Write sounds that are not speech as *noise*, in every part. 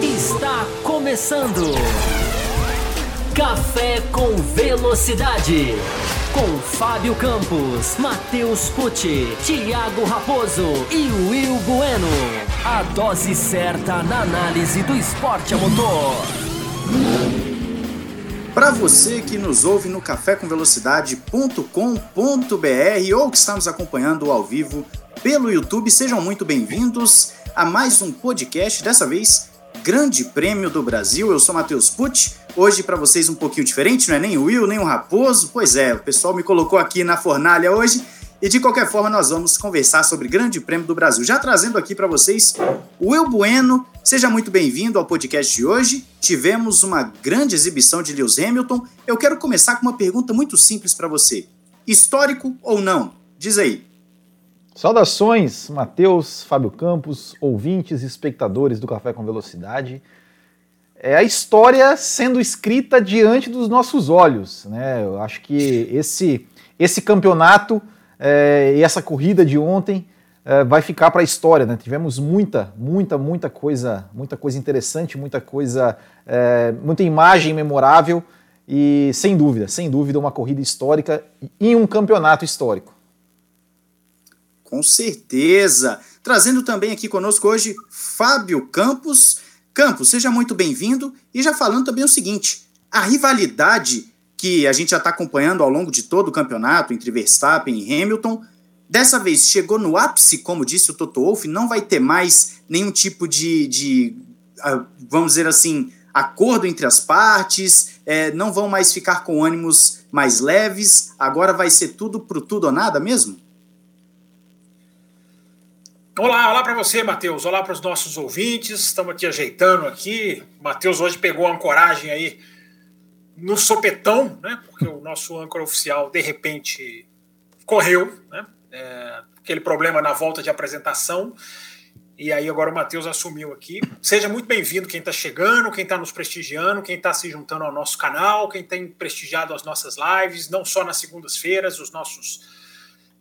Está começando. Café com Velocidade. Com Fábio Campos, Matheus Pucci, Thiago Raposo e Will Bueno. A dose certa na análise do esporte a motor. Para você que nos ouve no cafécomvelocidade.com.br ou que está nos acompanhando ao vivo pelo YouTube, sejam muito bem-vindos a mais um podcast, dessa vez Grande Prêmio do Brasil. Eu sou Matheus Pucci. Hoje para vocês um pouquinho diferente, não é nem o Will, nem o Raposo. Pois é, o pessoal me colocou aqui na fornalha hoje. E de qualquer forma, nós vamos conversar sobre Grande Prêmio do Brasil. Já trazendo aqui para vocês o Will Bueno. Seja muito bem-vindo ao podcast de hoje. Tivemos uma grande exibição de Lewis Hamilton. Eu quero começar com uma pergunta muito simples para você: histórico ou não? Diz aí. Saudações, Matheus, Fábio Campos, ouvintes e espectadores do Café com Velocidade. É a história sendo escrita diante dos nossos olhos. Né? Eu acho que esse, esse campeonato é, e essa corrida de ontem é, vai ficar para a história. Né? Tivemos muita, muita, muita coisa, muita coisa interessante, muita coisa, é, muita imagem memorável e sem dúvida, sem dúvida, uma corrida histórica e um campeonato histórico. Com certeza. Trazendo também aqui conosco hoje Fábio Campos. Campos, seja muito bem-vindo. E já falando também o seguinte: a rivalidade que a gente já está acompanhando ao longo de todo o campeonato entre Verstappen e Hamilton, dessa vez chegou no ápice, como disse o Toto Wolff, não vai ter mais nenhum tipo de, de ah, vamos dizer assim, acordo entre as partes, é, não vão mais ficar com ânimos mais leves, agora vai ser tudo pro tudo ou nada mesmo? Olá, olá para você, Matheus. Olá para os nossos ouvintes. Estamos aqui ajeitando aqui. Matheus hoje pegou a ancoragem aí no sopetão, né? Porque o nosso âncora oficial de repente correu, né? É, aquele problema na volta de apresentação. E aí agora o Matheus assumiu aqui. Seja muito bem-vindo quem está chegando, quem está nos prestigiando, quem está se juntando ao nosso canal, quem tem prestigiado as nossas lives, não só nas segundas-feiras, os nossos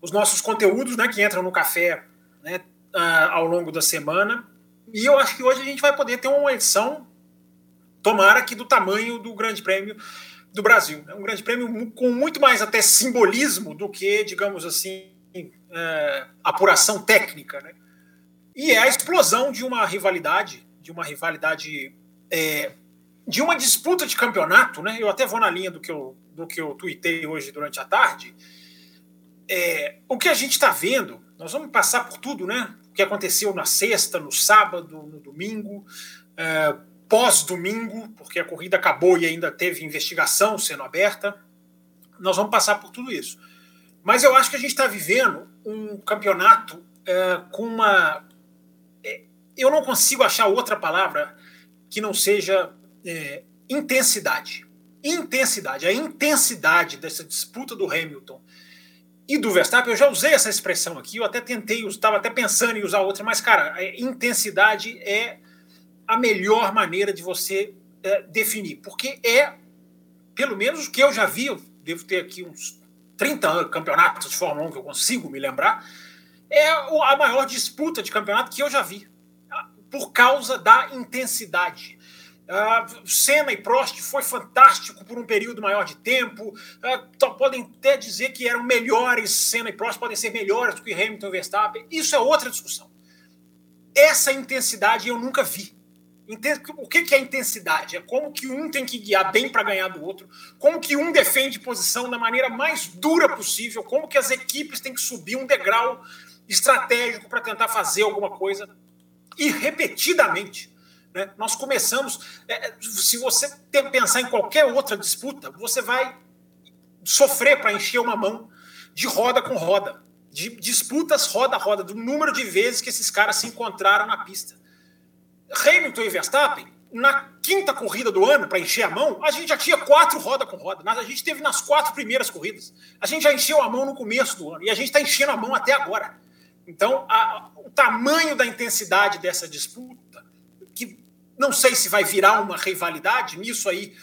os nossos conteúdos, né, que entram no café, né, uh, ao longo da semana. E eu acho que hoje a gente vai poder ter uma edição, tomara que do tamanho do Grande Prêmio do Brasil. É um Grande Prêmio com muito mais até simbolismo do que, digamos assim, uh, apuração técnica. Né? E é a explosão de uma rivalidade, de uma rivalidade. É, de uma disputa de campeonato, né? Eu até vou na linha do que eu, do que eu tuitei hoje durante a tarde. É, o que a gente está vendo, nós vamos passar por tudo, né? Que aconteceu na sexta, no sábado, no domingo, é, pós-domingo, porque a corrida acabou e ainda teve investigação sendo aberta. Nós vamos passar por tudo isso. Mas eu acho que a gente está vivendo um campeonato é, com uma. É, eu não consigo achar outra palavra que não seja é, intensidade. Intensidade. A intensidade dessa disputa do Hamilton e do Verstappen, eu já usei essa expressão aqui, eu até tentei, estava até pensando em usar outra, mas, cara, intensidade é a melhor maneira de você é, definir, porque é, pelo menos o que eu já vi, eu devo ter aqui uns 30 campeonatos de Fórmula 1 que eu consigo me lembrar, é a maior disputa de campeonato que eu já vi, por causa da intensidade. Uh, Senna e Prost foi fantástico por um período maior de tempo. Uh, podem até dizer que eram melhores, Senna e Prost podem ser melhores do que Hamilton e Verstappen. Isso é outra discussão. Essa intensidade eu nunca vi. O que é intensidade? É como que um tem que guiar bem para ganhar do outro, como que um defende posição da maneira mais dura possível, como que as equipes têm que subir um degrau estratégico para tentar fazer alguma coisa e repetidamente né? Nós começamos. É, se você tem, pensar em qualquer outra disputa, você vai sofrer para encher uma mão de roda com roda, de disputas roda a roda, do número de vezes que esses caras se encontraram na pista. Hamilton e Verstappen, na quinta corrida do ano, para encher a mão, a gente já tinha quatro roda com roda. A gente teve nas quatro primeiras corridas. A gente já encheu a mão no começo do ano e a gente está enchendo a mão até agora. Então, a, o tamanho da intensidade dessa disputa, não sei se vai virar uma rivalidade nisso aí.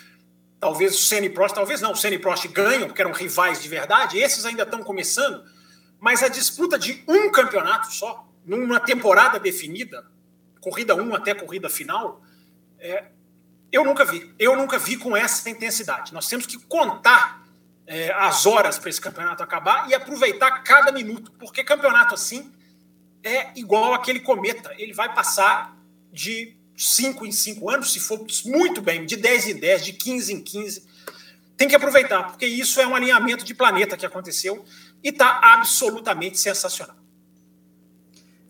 Talvez o Senna e Prost, talvez não, o Senna e Prost ganham, porque eram rivais de verdade. Esses ainda estão começando. Mas a disputa de um campeonato só, numa temporada definida, corrida 1 até corrida final, é, eu nunca vi. Eu nunca vi com essa intensidade. Nós temos que contar é, as horas para esse campeonato acabar e aproveitar cada minuto, porque campeonato assim é igual aquele cometa. Ele vai passar de 5 em 5 anos, se for muito bem, de 10 em 10, de 15 em 15. Tem que aproveitar, porque isso é um alinhamento de planeta que aconteceu e está absolutamente sensacional.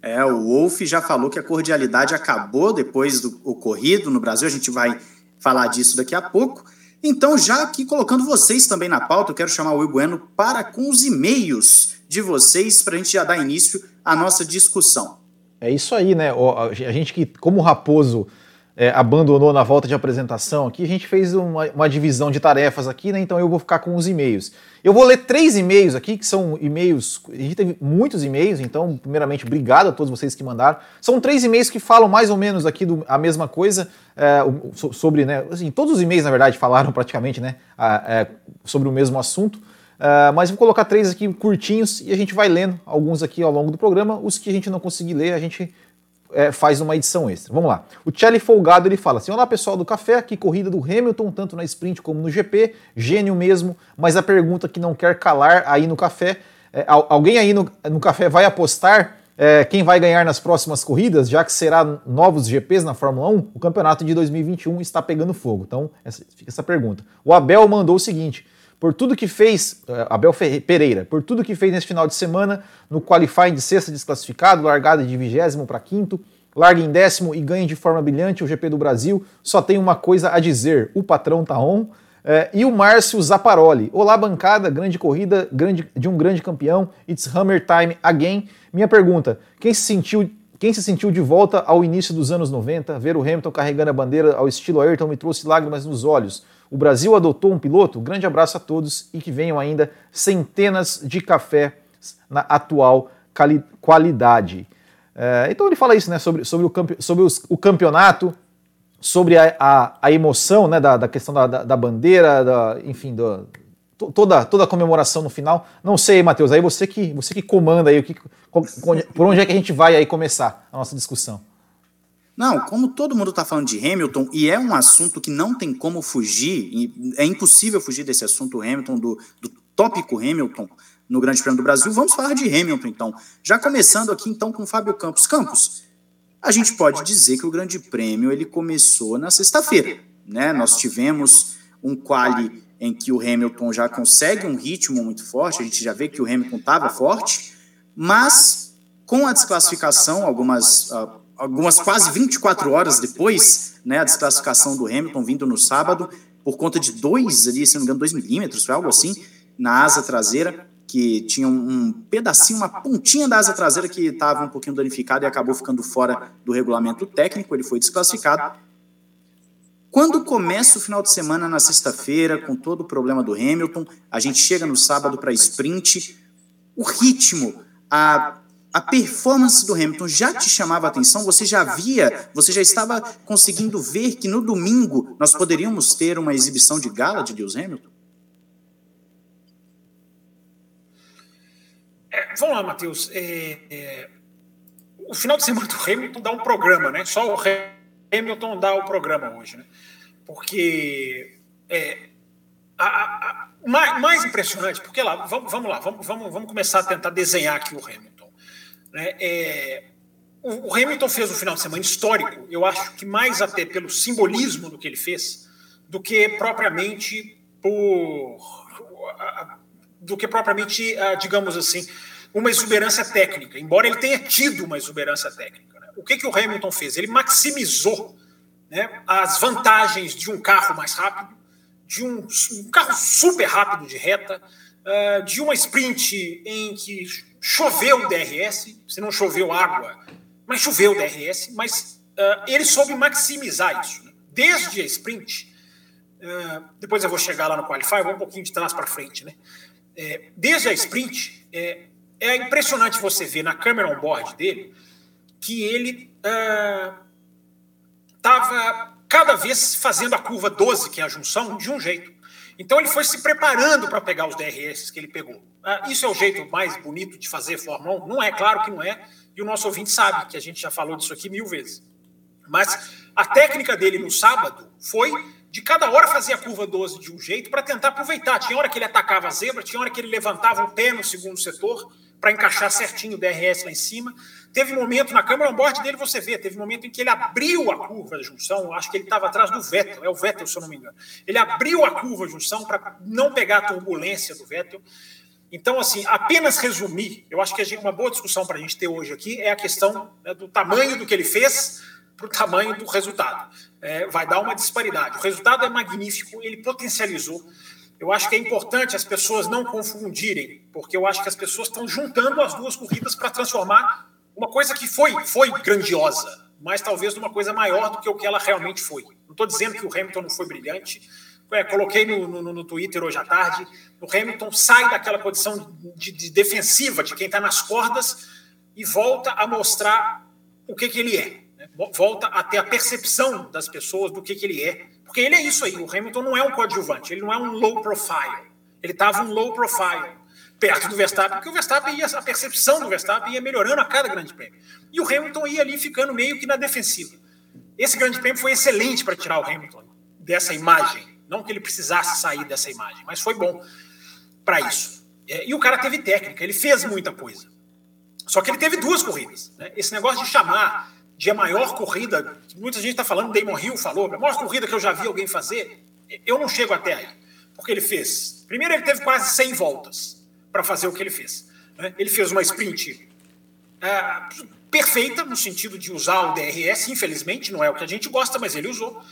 É, o Wolf já falou que a cordialidade acabou depois do ocorrido no Brasil, a gente vai falar disso daqui a pouco. Então, já aqui colocando vocês também na pauta, eu quero chamar o Will Bueno para com os e-mails de vocês, para a gente já dar início à nossa discussão. É isso aí, né? A gente que, como Raposo é, abandonou na volta de apresentação aqui, a gente fez uma, uma, divisão de tarefas aqui, né? Então eu vou ficar com os e-mails. Eu vou ler três e-mails aqui, que são e-mails. A gente teve muitos e-mails, então, primeiramente, obrigado a todos vocês que mandaram. São três e-mails que falam mais ou menos aqui do, a mesma coisa, é, sobre, né? Assim, todos os e-mails, na verdade, falaram *laughs* praticamente, né? é, sobre o mesmo assunto. Uh, mas vou colocar três aqui curtinhos e a gente vai lendo alguns aqui ao longo do programa. Os que a gente não conseguir ler, a gente é, faz uma edição extra. Vamos lá. O Charlie Folgado ele fala assim: Olá pessoal do café, aqui corrida do Hamilton, tanto na sprint como no GP, gênio mesmo, mas a pergunta que não quer calar aí no café: é, alguém aí no, no café vai apostar é, quem vai ganhar nas próximas corridas, já que será novos GPs na Fórmula 1? O campeonato de 2021 está pegando fogo. Então, essa, fica essa pergunta. O Abel mandou o seguinte por tudo que fez, eh, Abel Pereira, por tudo que fez nesse final de semana, no qualifying de sexta desclassificado, largada de vigésimo para quinto, larga em décimo e ganha de forma brilhante o GP do Brasil, só tem uma coisa a dizer, o patrão tá on. É, e o Márcio Zaparoli. Olá, bancada, grande corrida grande, de um grande campeão. It's Hammer Time again. Minha pergunta: quem se sentiu quem se sentiu de volta ao início dos anos 90, ver o Hamilton carregando a bandeira ao estilo Ayrton me trouxe lágrimas nos olhos. O Brasil adotou um piloto? Grande abraço a todos e que venham ainda centenas de cafés na atual qualidade. É, então ele fala isso né, sobre, sobre, o, sobre os, o campeonato, sobre a, a, a emoção né, da, da questão da, da, da bandeira, da, enfim, do, toda, toda a comemoração no final. Não sei, Matheus, aí você que, você que comanda aí, o que, por onde é que a gente vai aí começar a nossa discussão? Não, como todo mundo está falando de Hamilton, e é um assunto que não tem como fugir, é impossível fugir desse assunto Hamilton, do, do tópico Hamilton no Grande Prêmio do Brasil, vamos falar de Hamilton então. Já começando aqui então com Fábio Campos. Campos, a gente pode dizer que o Grande Prêmio ele começou na sexta-feira, né? Nós tivemos um quali em que o Hamilton já consegue um ritmo muito forte, a gente já vê que o Hamilton estava forte, mas com a desclassificação, algumas uh, algumas quase 24 horas depois, né, a desclassificação do Hamilton vindo no sábado, por conta de dois ali, se não me engano, dois milímetros, foi algo assim, na asa traseira, que tinha um pedacinho, uma pontinha da asa traseira que estava um pouquinho danificada e acabou ficando fora do regulamento técnico, ele foi desclassificado. Quando começa o final de semana na sexta-feira, com todo o problema do Hamilton, a gente chega no sábado para sprint, o ritmo, a a performance do Hamilton já te chamava atenção? Você já via, você já estava conseguindo ver que no domingo nós poderíamos ter uma exibição de gala de Lewis Hamilton? É, vamos lá, Matheus. É, é, o final de semana do Hamilton dá um programa, né? Só o Hamilton dá o programa hoje, né? Porque é, a, a, a, mais, mais, impressionante, porque lá, vamos, vamos lá, vamos, vamos, vamos começar a tentar desenhar aqui o Hamilton. Né? É, o, Hamilton fez um final de semana histórico, eu acho que mais até pelo simbolismo do que ele fez, do que propriamente por. do que propriamente, digamos assim, uma exuberância técnica, embora ele tenha tido uma exuberância técnica. Né? O que, que o Hamilton fez? Ele maximizou né, as vantagens de um carro mais rápido, de um, um carro super rápido de reta, uh, de uma sprint em que choveu DRS, se não choveu água, mas choveu DRS, mas uh, ele soube maximizar isso. Né? Desde a sprint, uh, depois eu vou chegar lá no Qualify, vou um pouquinho de trás para frente, né? É, desde a sprint, é, é, impressionante você ver na câmera on-board dele que ele estava cada vez fazendo a curva 12, que é a junção, de um jeito. Então ele foi se preparando para pegar os DRS que ele pegou. Ah, isso é o jeito mais bonito de fazer Fórmula 1? Não é, claro que não é. E o nosso ouvinte sabe que a gente já falou disso aqui mil vezes. Mas a técnica dele no sábado foi de cada hora fazer a curva 12 de um jeito para tentar aproveitar. Tinha hora que ele atacava a zebra, tinha hora que ele levantava o pé no segundo setor para encaixar certinho o DRS lá em cima. Teve momento na câmera on-board dele, você vê, teve momento em que ele abriu a curva de junção, acho que ele estava atrás do Vettel, é o Vettel, se eu não me engano. Ele abriu a curva de junção para não pegar a turbulência do Vettel. Então, assim, apenas resumir, eu acho que uma boa discussão para a gente ter hoje aqui é a questão né, do tamanho do que ele fez para o tamanho do resultado. É, vai dar uma disparidade. O resultado é magnífico, ele potencializou. Eu acho que é importante as pessoas não confundirem, porque eu acho que as pessoas estão juntando as duas corridas para transformar uma coisa que foi, foi grandiosa, mas talvez numa coisa maior do que o que ela realmente foi. Não estou dizendo que o Hamilton não foi brilhante. É, coloquei no, no, no, Twitter hoje à tarde. O Hamilton sai daquela posição de, de defensiva de quem está nas cordas e volta a mostrar o que, que ele é volta a ter a percepção das pessoas do que, que ele é. Porque ele é isso aí, o Hamilton não é um coadjuvante, ele não é um low profile. Ele estava um low profile perto do Verstappen, porque o Verstappen ia, a percepção do Verstappen ia melhorando a cada grande prêmio. E o Hamilton ia ali ficando meio que na defensiva. Esse grande prêmio foi excelente para tirar o Hamilton dessa imagem. Não que ele precisasse sair dessa imagem, mas foi bom para isso. É, e o cara teve técnica, ele fez muita coisa. Só que ele teve duas corridas. Né? Esse negócio de chamar de a maior corrida, muita gente está falando, Damon Hill falou, a maior corrida que eu já vi alguém fazer, eu não chego até aí. Porque ele fez. Primeiro, ele teve quase 100 voltas para fazer o que ele fez. Né? Ele fez uma sprint é, perfeita, no sentido de usar o DRS, infelizmente, não é o que a gente gosta, mas ele usou.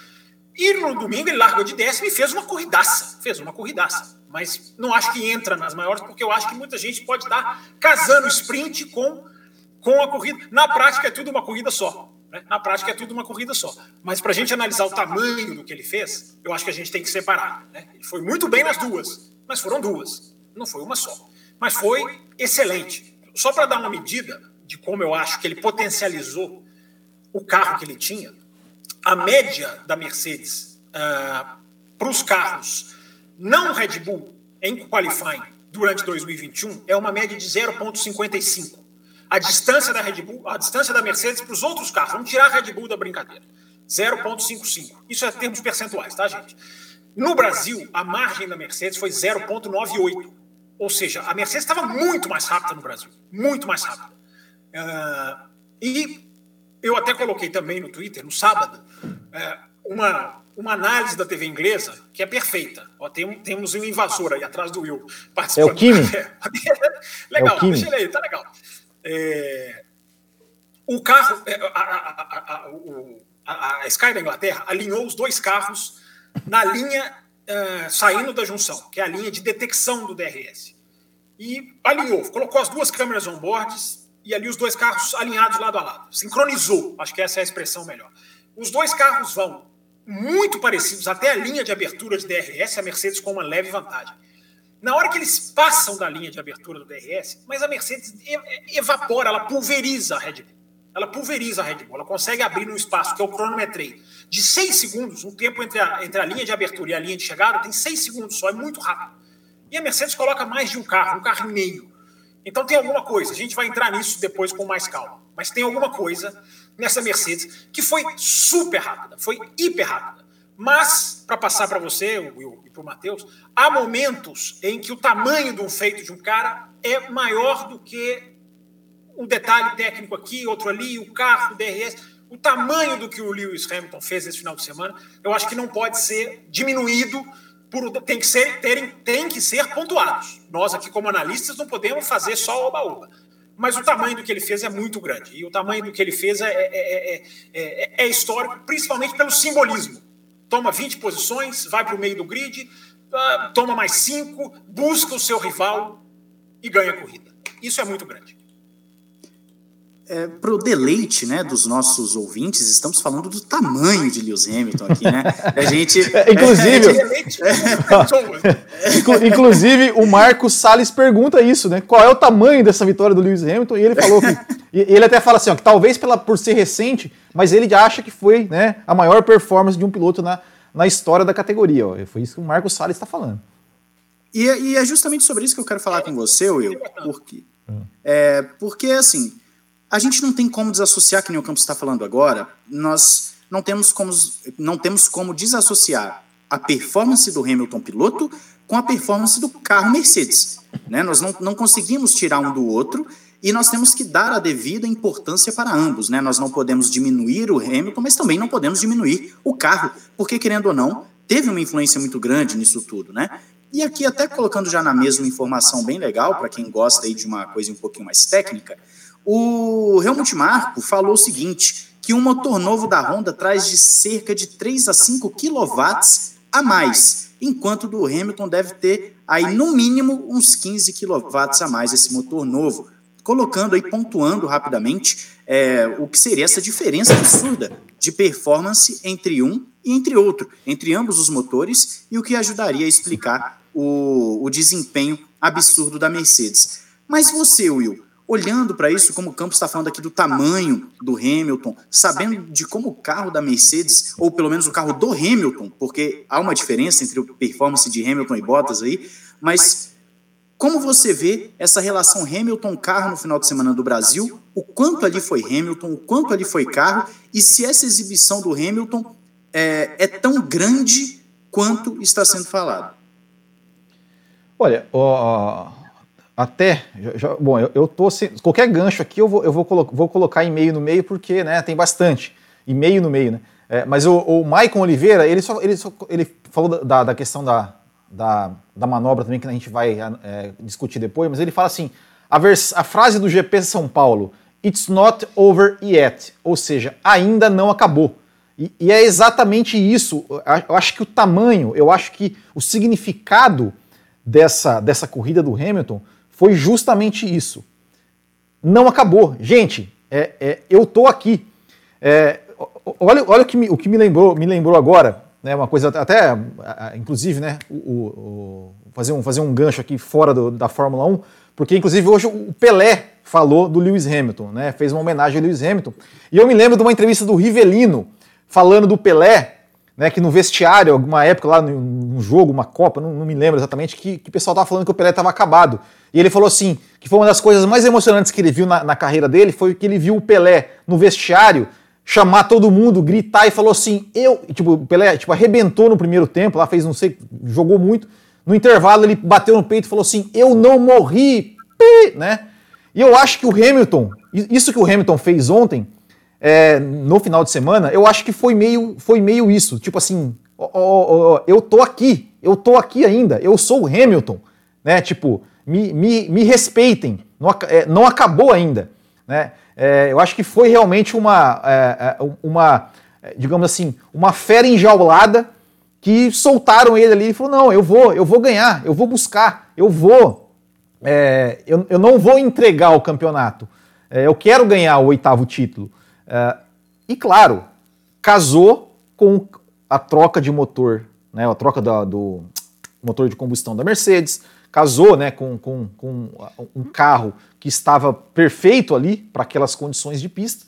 E no domingo ele largou de décimo e fez uma corridaça. Fez uma corridaça. Mas não acho que entra nas maiores, porque eu acho que muita gente pode estar casando sprint com com a corrida. Na prática é tudo uma corrida só. Né? Na prática é tudo uma corrida só. Mas para a gente analisar o tamanho do que ele fez, eu acho que a gente tem que separar. Né? Ele foi muito bem nas duas, mas foram duas. Não foi uma só. Mas foi excelente. Só para dar uma medida de como eu acho que ele potencializou o carro que ele tinha, a média da Mercedes uh, ah, para os carros não Red Bull em qualifying durante 2021 é uma média de 0,55 a distância da Red Bull, a distância da Mercedes para os outros carros. Vamos tirar a Red Bull da brincadeira. 0,55. Isso é termos percentuais, tá, gente? No Brasil, a margem da Mercedes foi 0,98. Ou seja, a Mercedes estava muito mais rápida no Brasil. Muito mais rápida. Uh, e eu até coloquei também no Twitter, no sábado, uh, uma, uma análise da TV inglesa que é perfeita. Ó, tem, temos um invasor aí atrás do Will participando. É o Kimi. *laughs* *laughs* legal, é o Kimi. deixa ele aí, tá legal. É, o carro, é, a, a, a, a, Sky da Inglaterra alinhou os dois carros na linha uh, saindo da junção, que é a linha de detecção do DRS. E alinhou, colocou as duas câmeras on-boards e ali os dois carros alinhados lado a lado. Sincronizou, acho que essa é a expressão melhor. Os dois carros vão muito parecidos, até a linha de abertura de DRS, a Mercedes com uma leve vantagem. Na hora que eles passam da linha de abertura do DRS, mas a Mercedes evapora, ela pulveriza a Red Bull. Ela pulveriza a Red Bull, ela consegue abrir um espaço que o cronometrei de seis segundos, um tempo entre a, entre a linha de abertura e a linha de chegada tem seis segundos só, é muito rápido. E a Mercedes coloca mais de um carro, um carro e meio. Então tem alguma coisa, a gente vai entrar nisso depois com mais calma, mas tem alguma coisa nessa Mercedes que foi super rápida, foi hiper rápida. Mas, para passar para você, Will, para o Matheus, há momentos em que o tamanho de um feito de um cara é maior do que um detalhe técnico aqui, outro ali, o carro, o DRS. O tamanho do que o Lewis Hamilton fez esse final de semana, eu acho que não pode ser diminuído, por, tem, que ser, terem, tem que ser pontuados. Nós aqui, como analistas, não podemos fazer só oba-oba. Mas o tamanho do que ele fez é muito grande. E o tamanho do que ele fez é, é, é, é histórico, principalmente pelo simbolismo toma 20 posições, vai para o meio do grid, ah, toma mais 5, busca o seu rival e ganha a corrida. Isso é muito grande. É, para o deleite né, dos nossos ouvintes, estamos falando do tamanho de Lewis Hamilton aqui, né? *laughs* A gente. É, inclusive, é, *laughs* inclusive, o Marcos Salles pergunta isso, né? Qual é o tamanho dessa vitória do Lewis Hamilton? E ele falou que. *laughs* ele até fala assim, ó, que talvez pela, por ser recente, mas ele acha que foi né, a maior performance de um piloto na, na história da categoria. Ó. Foi isso que o Marcos Salles está falando. E, e, é justamente sobre isso que eu quero falar com você, Will. Porque, é, porque assim, a gente não tem como desassociar, que nem o Campos está falando agora, nós não temos, como, não temos como desassociar a performance do Hamilton piloto com a performance do carro Mercedes. Né? Nós não, não conseguimos tirar um do outro e nós temos que dar a devida importância para ambos. Né? Nós não podemos diminuir o Hamilton, mas também não podemos diminuir o carro, porque, querendo ou não, teve uma influência muito grande nisso tudo. Né? E aqui, até colocando já na mesma informação bem legal, para quem gosta aí de uma coisa um pouquinho mais técnica, o Helmut Marko falou o seguinte, que um motor novo da Honda traz de cerca de 3 a 5 kW a mais, enquanto do Hamilton deve ter aí no mínimo uns 15 kW a mais esse motor novo, colocando aí, pontuando rapidamente é, o que seria essa diferença absurda de performance entre um e entre outro, entre ambos os motores, e o que ajudaria a explicar o, o desempenho absurdo da Mercedes. Mas você, Will, olhando para isso, como o Campos está falando aqui do tamanho do Hamilton, sabendo de como o carro da Mercedes, ou pelo menos o carro do Hamilton, porque há uma diferença entre o performance de Hamilton e Bottas aí, mas como você vê essa relação Hamilton-carro no final de semana do Brasil? O quanto ali foi Hamilton, o quanto ali foi carro, e se essa exibição do Hamilton é, é tão grande quanto está sendo falado? Olha, até, já, bom, eu, eu tô sem, qualquer gancho aqui eu vou, eu vou, colo vou colocar e-mail no meio porque, né, tem bastante e-mail no meio, né? É, mas o, o Maicon Oliveira, ele só, ele só ele falou da, da questão da, da, da, manobra também que a gente vai é, discutir depois, mas ele fala assim, a, vers, a frase do GP São Paulo, it's not over yet, ou seja, ainda não acabou. E, e é exatamente isso. Eu acho que o tamanho, eu acho que o significado dessa, dessa corrida do Hamilton foi justamente isso. Não acabou. Gente, é, é, eu tô aqui. É, olha olha o, que me, o que me lembrou, me lembrou agora, né, uma coisa até, inclusive, né, o, o, fazer, um, fazer um gancho aqui fora do, da Fórmula 1, porque inclusive hoje o Pelé falou do Lewis Hamilton, né, fez uma homenagem ao Lewis Hamilton. E eu me lembro de uma entrevista do Rivelino falando do Pelé, né, que no vestiário, alguma época lá num jogo, uma Copa, não, não me lembro exatamente, que, que o pessoal estava falando que o Pelé estava acabado. E ele falou assim, que foi uma das coisas mais emocionantes que ele viu na, na, carreira dele, foi que ele viu o Pelé no vestiário chamar todo mundo, gritar e falou assim, eu, tipo, o Pelé, tipo, arrebentou no primeiro tempo, lá fez, não sei, jogou muito, no intervalo ele bateu no peito e falou assim, eu não morri, né? E eu acho que o Hamilton, isso que o Hamilton fez ontem, é, no final de semana, eu acho que foi meio, foi meio isso, tipo assim, eu tô aqui, eu tô aqui ainda, eu sou o Hamilton, né? Tipo, me, me, me respeitem, não, é, não, acabou ainda. Né? É, eu acho que foi realmente uma, é, é uma, digamos assim, uma fera enjaulada que soltaram ele ali e falou: não, eu vou, eu vou ganhar, eu vou buscar, eu vou, é, eu, eu não vou entregar o campeonato, é, eu quero ganhar o oitavo título. E claro, casou com a troca de motor, né, a troca da, do motor de combustão da Mercedes, casou né, com, com, com um carro que estava perfeito ali para aquelas condições de pista.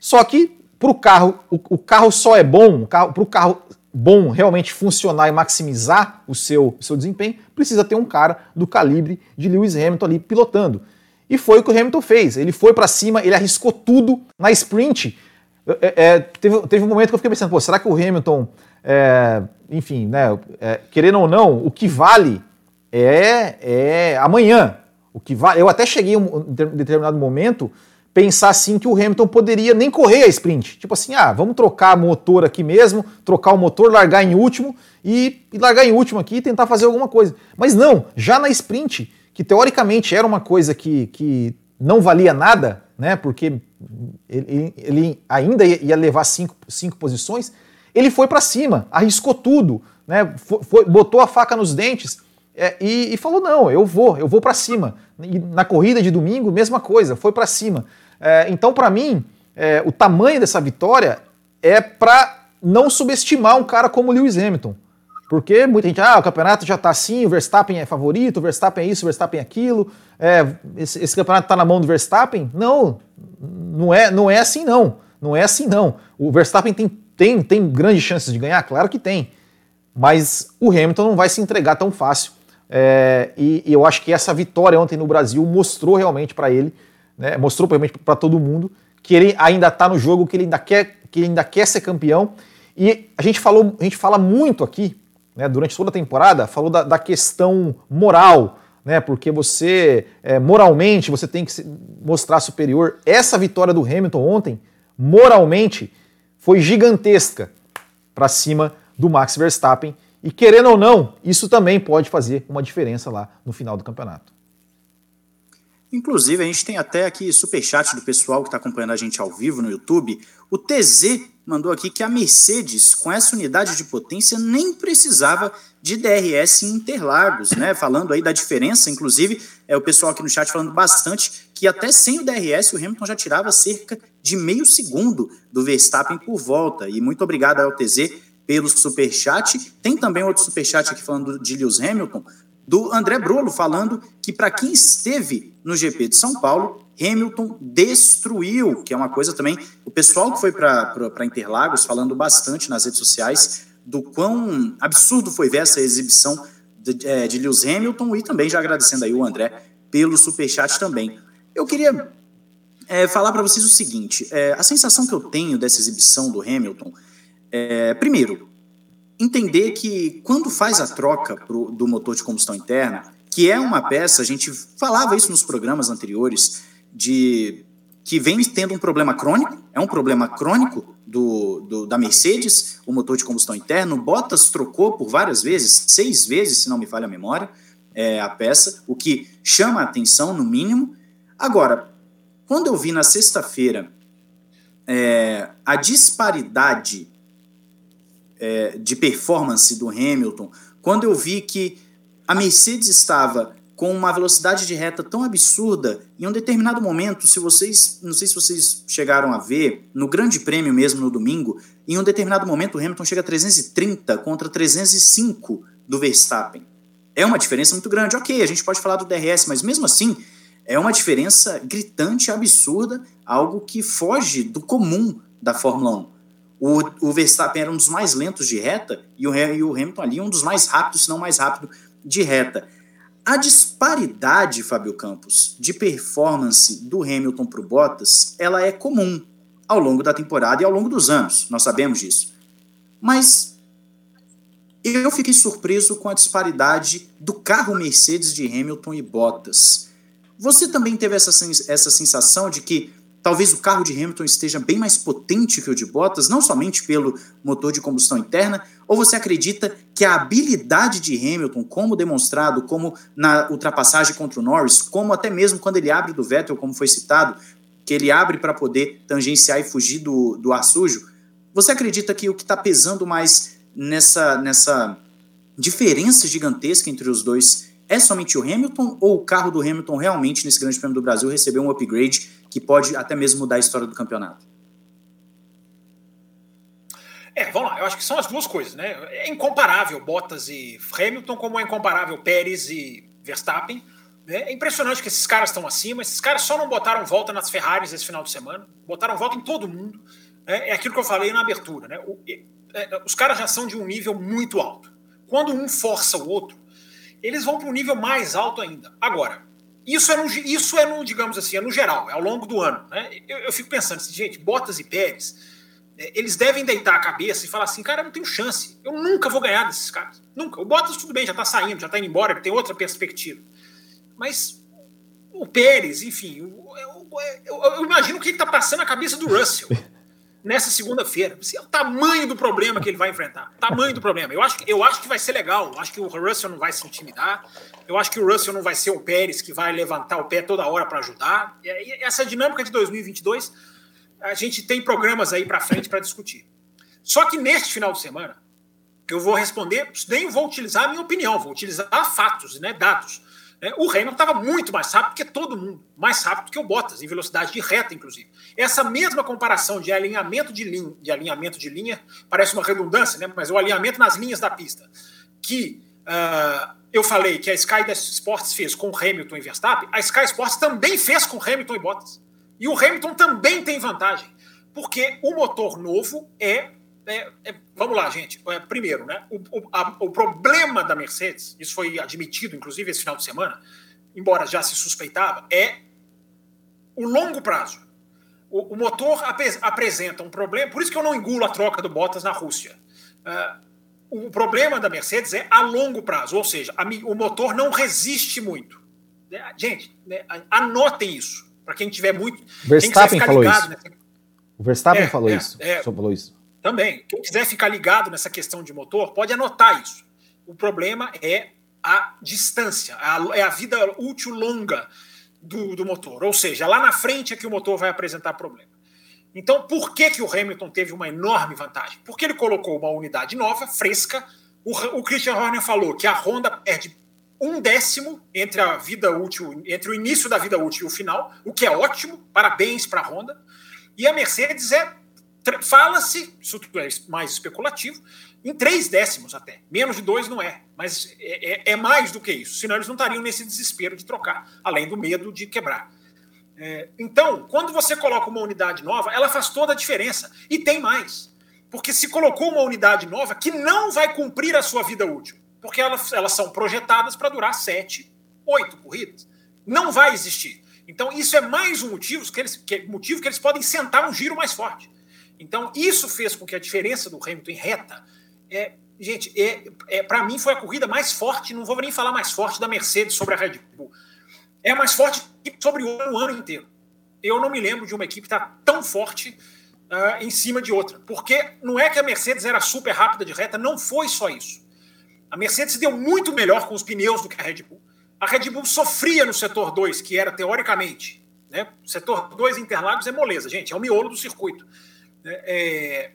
Só que para o carro, o carro só é bom, para o carro bom realmente funcionar e maximizar o seu, seu desempenho, precisa ter um cara do calibre de Lewis Hamilton ali pilotando. E foi o que o Hamilton fez. Ele foi para cima, ele arriscou tudo na sprint. É, é, teve, teve um momento que eu fiquei pensando, pô, será que o Hamilton, é, enfim, né, é, querendo ou não, o que vale é, é amanhã. O que vai, eu até cheguei em um determinado momento pensar assim que o Hamilton poderia nem correr a sprint. Tipo assim, ah, vamos trocar motor aqui mesmo, trocar o motor, largar em último e, e largar em último aqui e tentar fazer alguma coisa. Mas não, já na sprint, que teoricamente era uma coisa que, que não valia nada, né? Porque ele, ele ainda ia levar cinco, cinco posições, ele foi para cima, arriscou tudo, né? Foi, botou a faca nos dentes é, e, e, falou: não, eu vou, eu vou para cima. E na corrida de domingo, mesma coisa, foi para cima. É, então, para mim, é, o tamanho dessa vitória é para não subestimar um cara como Lewis Hamilton. Porque muita gente, ah, o campeonato já está assim, o Verstappen é favorito, o Verstappen é isso, o Verstappen é aquilo, é, esse, esse, campeonato está na mão do Verstappen. Não, não é, não é assim não. Não é assim não. O Verstappen tem, tem, tem grandes chances de ganhar? Claro que tem. mas o Hamilton não vai se entregar tão fácil. É, e, e, eu acho que essa vitória ontem no Brasil mostrou realmente para ele, né, mostrou realmente para todo mundo que ele ainda está no jogo, que ele ainda quer, que ele ainda quer ser campeão. E a gente falou, a gente fala muito aqui, né, durante toda a temporada, falou da, da questão moral, né, porque você é, moralmente você tem que se mostrar superior. Essa vitória do Hamilton ontem, moralmente, foi gigantesca para cima do Max Verstappen. E querendo ou não, isso também pode fazer uma diferença lá no final do campeonato. Inclusive, a gente tem até aqui superchat do pessoal que está acompanhando a gente ao vivo no YouTube. O TZ mandou aqui que a Mercedes, com essa unidade de potência, nem precisava de DRS em Interlagos, né? Falando aí da diferença, inclusive, é o pessoal aqui no chat falando bastante que até sem o DRS o Hamilton já tirava cerca de meio segundo do Verstappen por volta. E muito obrigado ao TZ pelo superchat. Tem também outro superchat aqui falando de Lewis Hamilton, do André Brolo, falando que para quem esteve no GP de São Paulo, Hamilton destruiu, que é uma coisa também. O pessoal que foi para Interlagos falando bastante nas redes sociais do quão absurdo foi ver essa exibição de, é, de Lewis Hamilton e também já agradecendo aí o André pelo superchat também. Eu queria é, falar para vocês o seguinte: é, a sensação que eu tenho dessa exibição do Hamilton, é, primeiro, entender que quando faz a troca pro, do motor de combustão interna, que é uma peça, a gente falava isso nos programas anteriores, de que vem tendo um problema crônico, é um problema crônico do, do, da Mercedes, o motor de combustão interno. Bottas trocou por várias vezes, seis vezes, se não me falha a memória, é, a peça, o que chama a atenção, no mínimo. Agora, quando eu vi na sexta-feira é, a disparidade é, de performance do Hamilton, quando eu vi que a Mercedes estava com uma velocidade de reta tão absurda, em um determinado momento, se vocês, não sei se vocês chegaram a ver, no Grande Prêmio mesmo no domingo, em um determinado momento o Hamilton chega a 330 contra 305 do Verstappen. É uma diferença muito grande. Ok, a gente pode falar do DRS, mas mesmo assim é uma diferença gritante, absurda, algo que foge do comum da Fórmula 1. O, o Verstappen era um dos mais lentos de reta e o, e o Hamilton ali um dos mais rápidos, se não mais rápido, de reta. A disparidade, Fábio Campos, de performance do Hamilton para o Bottas, ela é comum ao longo da temporada e ao longo dos anos, nós sabemos disso. Mas eu fiquei surpreso com a disparidade do carro Mercedes de Hamilton e Bottas. Você também teve essa, essa sensação de que Talvez o carro de Hamilton esteja bem mais potente que o de Bottas, não somente pelo motor de combustão interna, ou você acredita que a habilidade de Hamilton, como demonstrado, como na ultrapassagem contra o Norris, como até mesmo quando ele abre do Vettel, como foi citado, que ele abre para poder tangenciar e fugir do, do ar sujo, você acredita que o que está pesando mais nessa, nessa diferença gigantesca entre os dois é somente o Hamilton ou o carro do Hamilton realmente nesse Grande Prêmio do Brasil recebeu um upgrade que pode até mesmo mudar a história do campeonato? É, vamos lá, eu acho que são as duas coisas, né? É incomparável Bottas e Hamilton, como é incomparável Pérez e Verstappen. Né? É impressionante que esses caras estão acima, esses caras só não botaram volta nas Ferraris esse final de semana, botaram volta em todo mundo. Né? É aquilo que eu falei na abertura, né? É, os caras já são de um nível muito alto. Quando um força o outro, eles vão para um nível mais alto ainda. Agora, isso é, no, isso é no, digamos assim, é no geral, é ao longo do ano. Né? Eu, eu fico pensando assim, gente, Bottas e Pérez, é, eles devem deitar a cabeça e falar assim, cara, eu não tenho chance, eu nunca vou ganhar desses caras. Nunca. O Bottas, tudo bem, já está saindo, já está indo embora, ele tem outra perspectiva. Mas o Pérez, enfim, eu, eu, eu imagino o que está passando na cabeça do Russell. *laughs* nessa segunda-feira. É o tamanho do problema que ele vai enfrentar. Tamanho do problema. Eu acho, eu acho que vai ser legal. Eu acho que o Russell não vai se intimidar. Eu acho que o Russell não vai ser o Pérez que vai levantar o pé toda hora para ajudar. E essa dinâmica de 2022, a gente tem programas aí para frente para discutir. Só que neste final de semana, eu vou responder, nem vou utilizar a minha opinião, vou utilizar fatos, né, dados. É, o Hamilton estava muito mais rápido que todo mundo, mais rápido que o Bottas, em velocidade de reta, inclusive. Essa mesma comparação de alinhamento de linha, de alinhamento de linha parece uma redundância, né? mas o alinhamento nas linhas da pista, que uh, eu falei que a Sky Sports fez com Hamilton e Verstappen, a Sky Sports também fez com Hamilton e Bottas. E o Hamilton também tem vantagem, porque o motor novo é é, é, vamos lá, gente. É, primeiro, né? O, o, a, o, problema da Mercedes, isso foi admitido, inclusive, esse final de semana, embora já se suspeitava, é o longo prazo. O, o motor ap apresenta um problema, por isso que eu não engulo a troca do Bottas na Rússia. Uh, o problema da Mercedes é a longo prazo, ou seja, a, o motor não resiste muito. É, gente, né, anotem isso, para quem tiver muito. Verstappen falou isso. Nessa... O Verstappen é, falou, é, isso, é, falou isso. Também. Quem quiser ficar ligado nessa questão de motor, pode anotar isso. O problema é a distância, é a vida útil longa do, do motor. Ou seja, lá na frente é que o motor vai apresentar problema. Então, por que, que o Hamilton teve uma enorme vantagem? Porque ele colocou uma unidade nova, fresca. O, o Christian Horner falou que a Honda perde um décimo entre a vida útil, entre o início da vida útil e o final, o que é ótimo, parabéns para a Honda. E a Mercedes é fala-se, isso é mais especulativo, em três décimos até. Menos de dois não é, mas é, é, é, mais do que isso. Senão eles não estariam nesse desespero de trocar, além do medo de quebrar. É, então, quando você coloca uma unidade nova, ela faz toda a diferença. E tem mais. Porque se colocou uma unidade nova que não vai cumprir a sua vida útil, porque elas, elas são projetadas para durar sete, oito corridas. Não vai existir. Então, isso é mais um motivo que eles, que, motivo que eles podem sentar um giro mais forte. Então, isso fez com que a diferença do Hamilton em reta. É, gente, é, é para mim foi a corrida mais forte, não vou nem falar mais forte da Mercedes sobre a Red Bull. É a mais forte sobre o ano, inteiro. Eu não me lembro de uma equipe estar tá tão forte uh, em cima de outra. Porque não é que a Mercedes era super rápida de reta, não foi só isso. A Mercedes deu muito melhor com os pneus do que a Red Bull. A Red Bull sofria no setor 2, que era teoricamente. Né? Setor 2 Interlagos é moleza, gente, é o miolo do circuito. Né, é,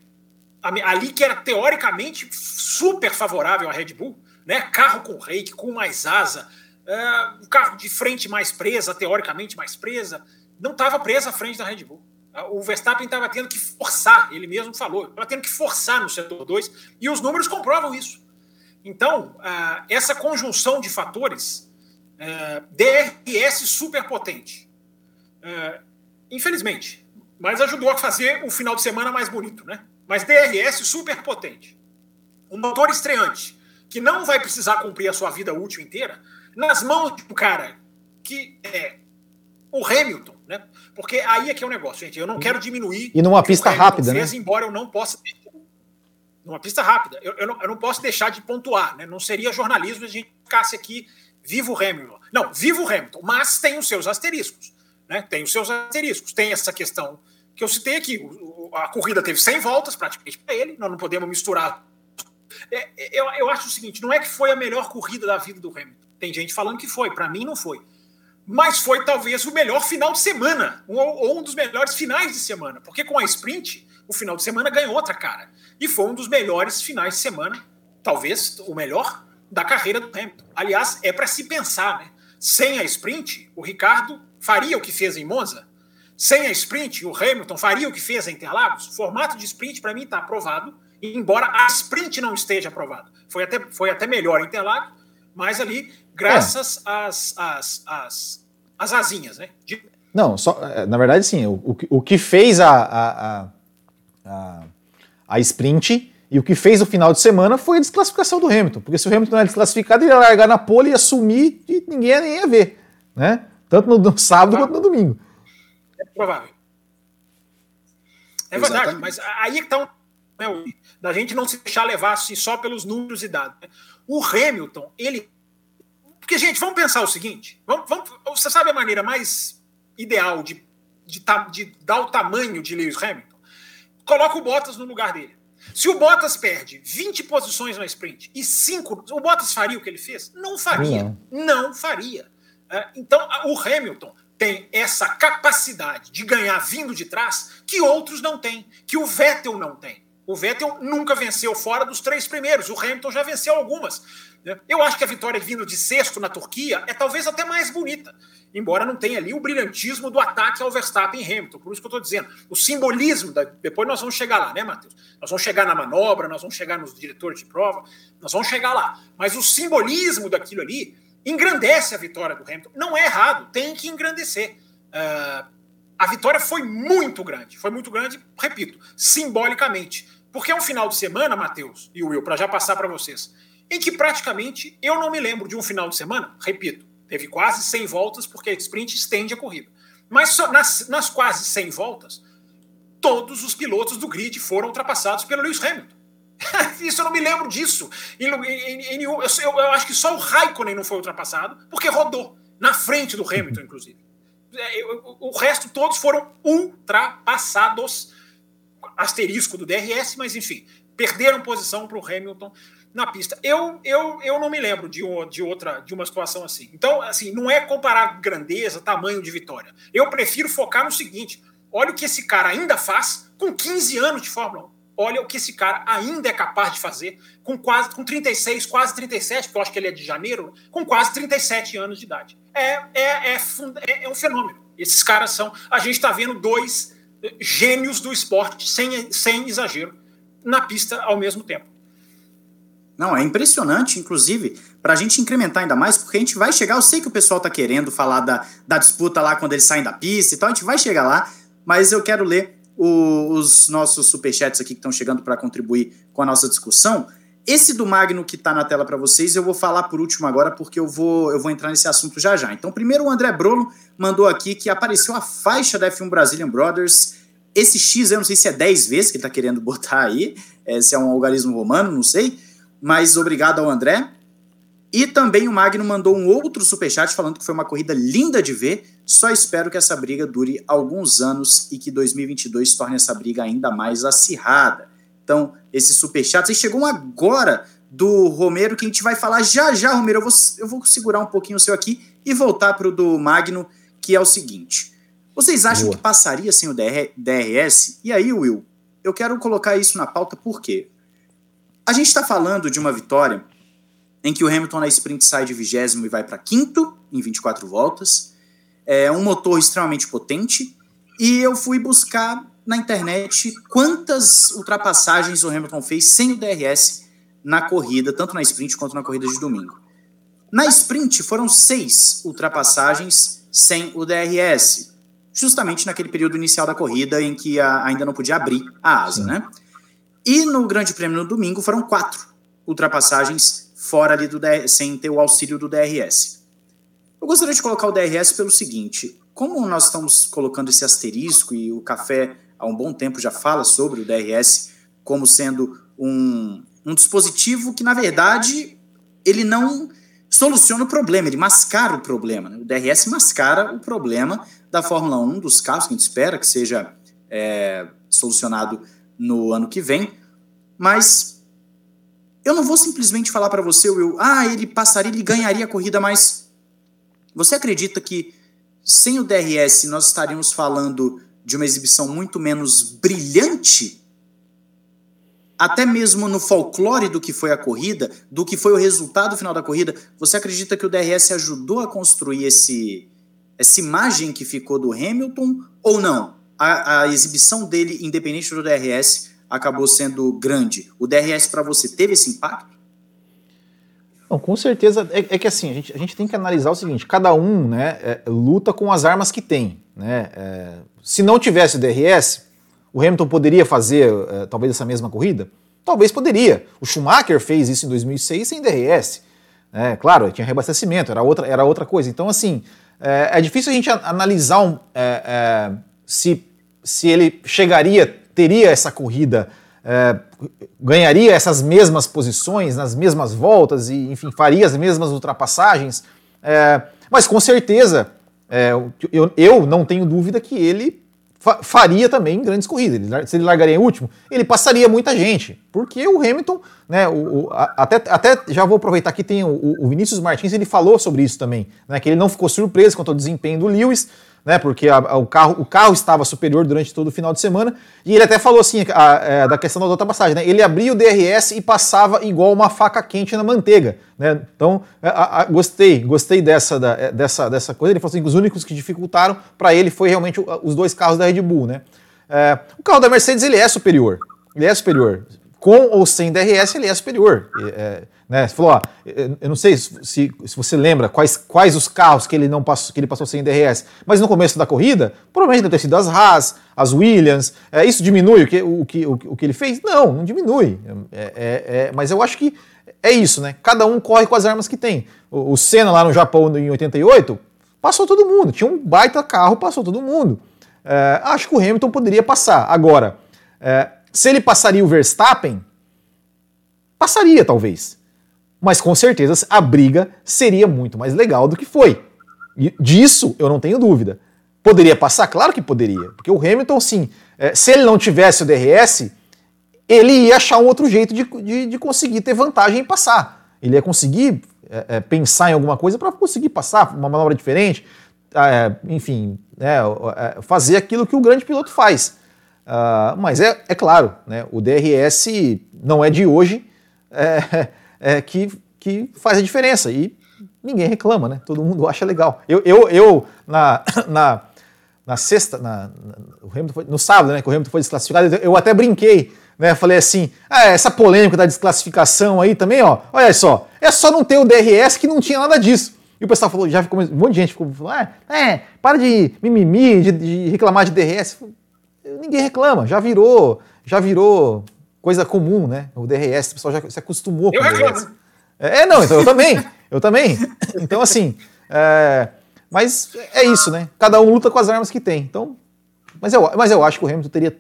ali que era teoricamente super favorável à Red Bull, né? Carro com rake, com mais asa, uh, carro de frente mais presa, teoricamente mais presa, não estava presa à frente da Red Bull. O Verstappen estava tendo que forçar, ele mesmo falou, estava tendo que forçar no setor 2, e os números comprovam isso. Então, uh, essa conjunção de fatores, uh, DRS super potente. Uh, infelizmente, mas ajudou a fazer o final de semana mais bonito, né? Mas DRS super potente. Um motor estreante, que não vai precisar cumprir a sua vida útil inteira, nas mãos um cara que é o Hamilton, né? Porque aí é que é o negócio, gente. Eu não quero diminuir. E numa pista rápida, fez, né? Embora eu não possa. Numa pista rápida. Eu, eu, não, eu não posso deixar de pontuar, né? Não seria jornalismo a gente ficasse aqui vivo Hamilton. Não, vivo Hamilton, mas tem os seus asteriscos. Né? Tem os seus asteriscos. Tem essa questão que eu citei aqui. A corrida teve 100 voltas praticamente para ele, nós não podemos misturar. É, é, eu, eu acho o seguinte: não é que foi a melhor corrida da vida do Hamilton. Tem gente falando que foi, para mim não foi. Mas foi talvez o melhor final de semana, ou um dos melhores finais de semana, porque com a sprint, o final de semana ganhou outra cara. E foi um dos melhores finais de semana, talvez o melhor da carreira do Hamilton. Aliás, é para se pensar, né? Sem a sprint, o Ricardo faria o que fez em Monza? Sem a sprint, o Hamilton faria o que fez em Interlagos? O formato de sprint, para mim, está aprovado, embora a sprint não esteja aprovada. Foi até, foi até melhor em Interlagos, mas ali, graças é. às, às, às, às asinhas, né? De... Não, só, é, na verdade, sim. O, o, o que fez a, a, a, a sprint e o que fez o final de semana foi a desclassificação do Hamilton. Porque se o Hamilton não era desclassificado, ele ia largar na pole, ia sumir e ninguém ia, nem ia ver. Né? Tanto no, no sábado ah. quanto no domingo. É provável. É Exatamente. verdade, mas aí é que tá um, né, da gente não se deixar levar assim, só pelos números e dados. Né? O Hamilton, ele. Porque, gente, vamos pensar o seguinte: vamos, vamos, você sabe a maneira mais ideal de, de, de dar o tamanho de Lewis Hamilton? Coloca o Bottas no lugar dele. Se o Bottas perde 20 posições na sprint e 5, o Bottas faria o que ele fez? Não faria. Não, não faria. É, então, o Hamilton tem essa capacidade de ganhar vindo de trás que outros não têm, que o Vettel não tem. O Vettel nunca venceu fora dos três primeiros, o Hamilton já venceu algumas. Né? Eu acho que a vitória vindo de sexto na Turquia é talvez até mais bonita, embora não tenha ali o brilhantismo do ataque ao Verstappen e Hamilton. Por isso que eu estou dizendo, o simbolismo, da... depois nós vamos chegar lá, né, Matheus? Nós vamos chegar na manobra, nós vamos chegar nos diretores de prova, nós vamos chegar lá. Mas o simbolismo daquilo ali engrandece a vitória do Hamilton. Não é errado, tem que engrandecer. Uh, a vitória foi muito grande, foi muito grande, repito, simbolicamente. Porque é um final de semana, Matheus e Will, para já passar para vocês, em que praticamente eu não me lembro de um final de semana, repito, teve quase 100 voltas, porque a sprint estende a corrida. Mas nas, nas quase 100 voltas, todos os pilotos do grid foram ultrapassados pelo Lewis Hamilton. *laughs* Isso eu não me lembro disso. Em, em, em, eu, eu, eu, acho que só o Raikkonen não foi ultrapassado, porque rodou na frente do Hamilton, inclusive. É, o resto todos foram ultrapassados. Asterisco do DRS, mas enfim, perderam posição para o Hamilton na pista. Eu, eu, eu não me lembro de, de outra de uma situação assim. Então, assim, não é comparar grandeza, tamanho de vitória. Eu prefiro focar no seguinte: olha o que esse cara ainda faz com 15 anos de Fórmula 1. Olha o que esse cara ainda é capaz de fazer com quase com 36, quase 37, porque eu acho que ele é de janeiro, com quase 37 anos de idade. É, é, é, é, é um fenômeno. Esses caras são. A gente está vendo dois gênios do esporte, sem, sem exagero, na pista ao mesmo tempo. Não, é impressionante, inclusive, para a gente incrementar ainda mais, porque a gente vai chegar. Eu sei que o pessoal está querendo falar da, da disputa lá quando eles saem da pista e tal, a gente vai chegar lá, mas eu quero ler o, os nossos superchats aqui que estão chegando para contribuir com a nossa discussão. Esse do Magno que está na tela para vocês, eu vou falar por último agora, porque eu vou, eu vou entrar nesse assunto já já. Então, primeiro o André Brolo mandou aqui que apareceu a faixa da F1 Brazilian Brothers. Esse X, eu não sei se é 10 vezes que ele está querendo botar aí, é, se é um algarismo romano, não sei mas obrigado ao André. E também o Magno mandou um outro superchat falando que foi uma corrida linda de ver. Só espero que essa briga dure alguns anos e que 2022 torne essa briga ainda mais acirrada. Então, esse superchat, vocês chegou agora do Romero, que a gente vai falar já já, Romero. Eu vou, eu vou segurar um pouquinho o seu aqui e voltar para o do Magno, que é o seguinte. Vocês acham Boa. que passaria sem o DR, DRS? E aí, Will, eu quero colocar isso na pauta por quê? A gente está falando de uma vitória em que o Hamilton na sprint sai de vigésimo e vai para quinto em 24 voltas. É um motor extremamente potente. E eu fui buscar na internet quantas ultrapassagens o Hamilton fez sem o DRS na corrida, tanto na sprint quanto na corrida de domingo. Na sprint foram seis ultrapassagens sem o DRS, justamente naquele período inicial da corrida em que a, ainda não podia abrir a asa, né? E no Grande Prêmio no domingo foram quatro ultrapassagens fora ali do sem ter o auxílio do DRS. Eu gostaria de colocar o DRS pelo seguinte: como nós estamos colocando esse asterisco e o café há um bom tempo já fala sobre o DRS como sendo um, um dispositivo que, na verdade, ele não soluciona o problema, ele mascara o problema. Né? O DRS mascara o problema da Fórmula 1, dos carros que a gente espera que seja é, solucionado no ano que vem, mas eu não vou simplesmente falar para você, Will, ah, ele passaria, ele ganharia a corrida, mas você acredita que sem o DRS nós estaríamos falando de uma exibição muito menos brilhante? Até mesmo no folclore do que foi a corrida, do que foi o resultado final da corrida, você acredita que o DRS ajudou a construir esse, essa imagem que ficou do Hamilton ou não? a, a exibição dele, independente do DRS, acabou sendo grande. O DRS para você teve esse impacto? Não, com certeza. É, é, que assim, a gente, a gente tem que analisar o seguinte: cada um né, é, luta com as armas que tem. Né? É, se não tivesse o DRS, o Hamilton poderia fazer é, talvez essa mesma corrida? Talvez poderia. O Schumacher fez isso em 2006 sem DRS. É, claro, tinha reabastecimento, era outra, era outra coisa. Então, assim, é, é difícil a gente analisar um, se se ele chegaria, teria essa corrida, é, ganharia essas mesmas posições nas mesmas voltas e, enfim, faria as mesmas ultrapassagens. É, mas com certeza, é, eu, eu não tenho dúvida que ele fa faria também grandes corridas. Ele, se ele largaria em último, ele passaria muita gente. Porque o Hamilton, né, o, o, a, até, até já vou aproveitar que tem o, o, Vinícius Martins, ele falou sobre isso também, né, que ele não ficou surpreso quanto ao desempenho do Lewis, né? Porque a, a, o, carro, o carro estava superior durante todo o final de semana. E ele até falou assim, a, é, da questão da ultrapassagem, né? Ele abria o DRS e passava igual uma faca quente na manteiga. Né? Então, gostei, gostei dessa, da, é, dessa, dessa coisa. Ele falou assim os únicos que dificultaram para ele foi realmente os dois carros da Red Bull, né? É, o carro da Mercedes ele é superior. Ele é superior. Com ou sem DRS, ele é superior. É, né? Você falou, ó, eu não sei se, se, você lembra quais, quais os carros que ele não passou, que ele passou sem DRS, mas no começo da corrida, provavelmente deve ter sido as Haas, as Williams. É, isso diminui o que, o, que, o, que ele fez? Não, não diminui. É, é, é, mas eu acho que é isso, né? Cada um corre com as armas que tem. O, o Senna lá no Japão em 88 passou todo mundo. Tinha um baita carro, passou todo mundo. É, acho que o Hamilton poderia passar. Agora, é, se ele passaria o Verstappen, passaria talvez. Mas com certeza a briga seria muito mais legal do que foi. E disso eu não tenho dúvida. Poderia passar? Claro que poderia. Porque o Hamilton, sim, é, se ele não tivesse o DRS, ele ia achar um outro jeito de, de, de conseguir ter vantagem e passar. Ele ia conseguir é, é, pensar em alguma coisa para conseguir passar, uma manobra diferente, é, enfim, né, é, fazer aquilo que o grande piloto faz. Uh, mas é, é claro, né, o DRS não é de hoje é, é, que, que faz a diferença e ninguém reclama, né? Todo mundo acha legal. Eu, eu, eu na, *coughs* na, na sexta, na, na foi, no sábado, né, que o Hamilton foi desclassificado, eu até brinquei, né? Falei assim, ah, essa polêmica da desclassificação aí também, ó, olha só, é só não ter o DRS que não tinha nada disso. E o pessoal falou, já ficou, um monte de gente ficou ah, é, para de mimimi, de, de reclamar de DRS ninguém reclama, já virou, já virou coisa comum, né? O DRS, o pessoal já se acostumou eu com o DRS. É, não, então eu também, eu também. Então, assim, é, mas é isso, né? Cada um luta com as armas que tem. Então, mas eu, mas eu acho que o Hamilton teria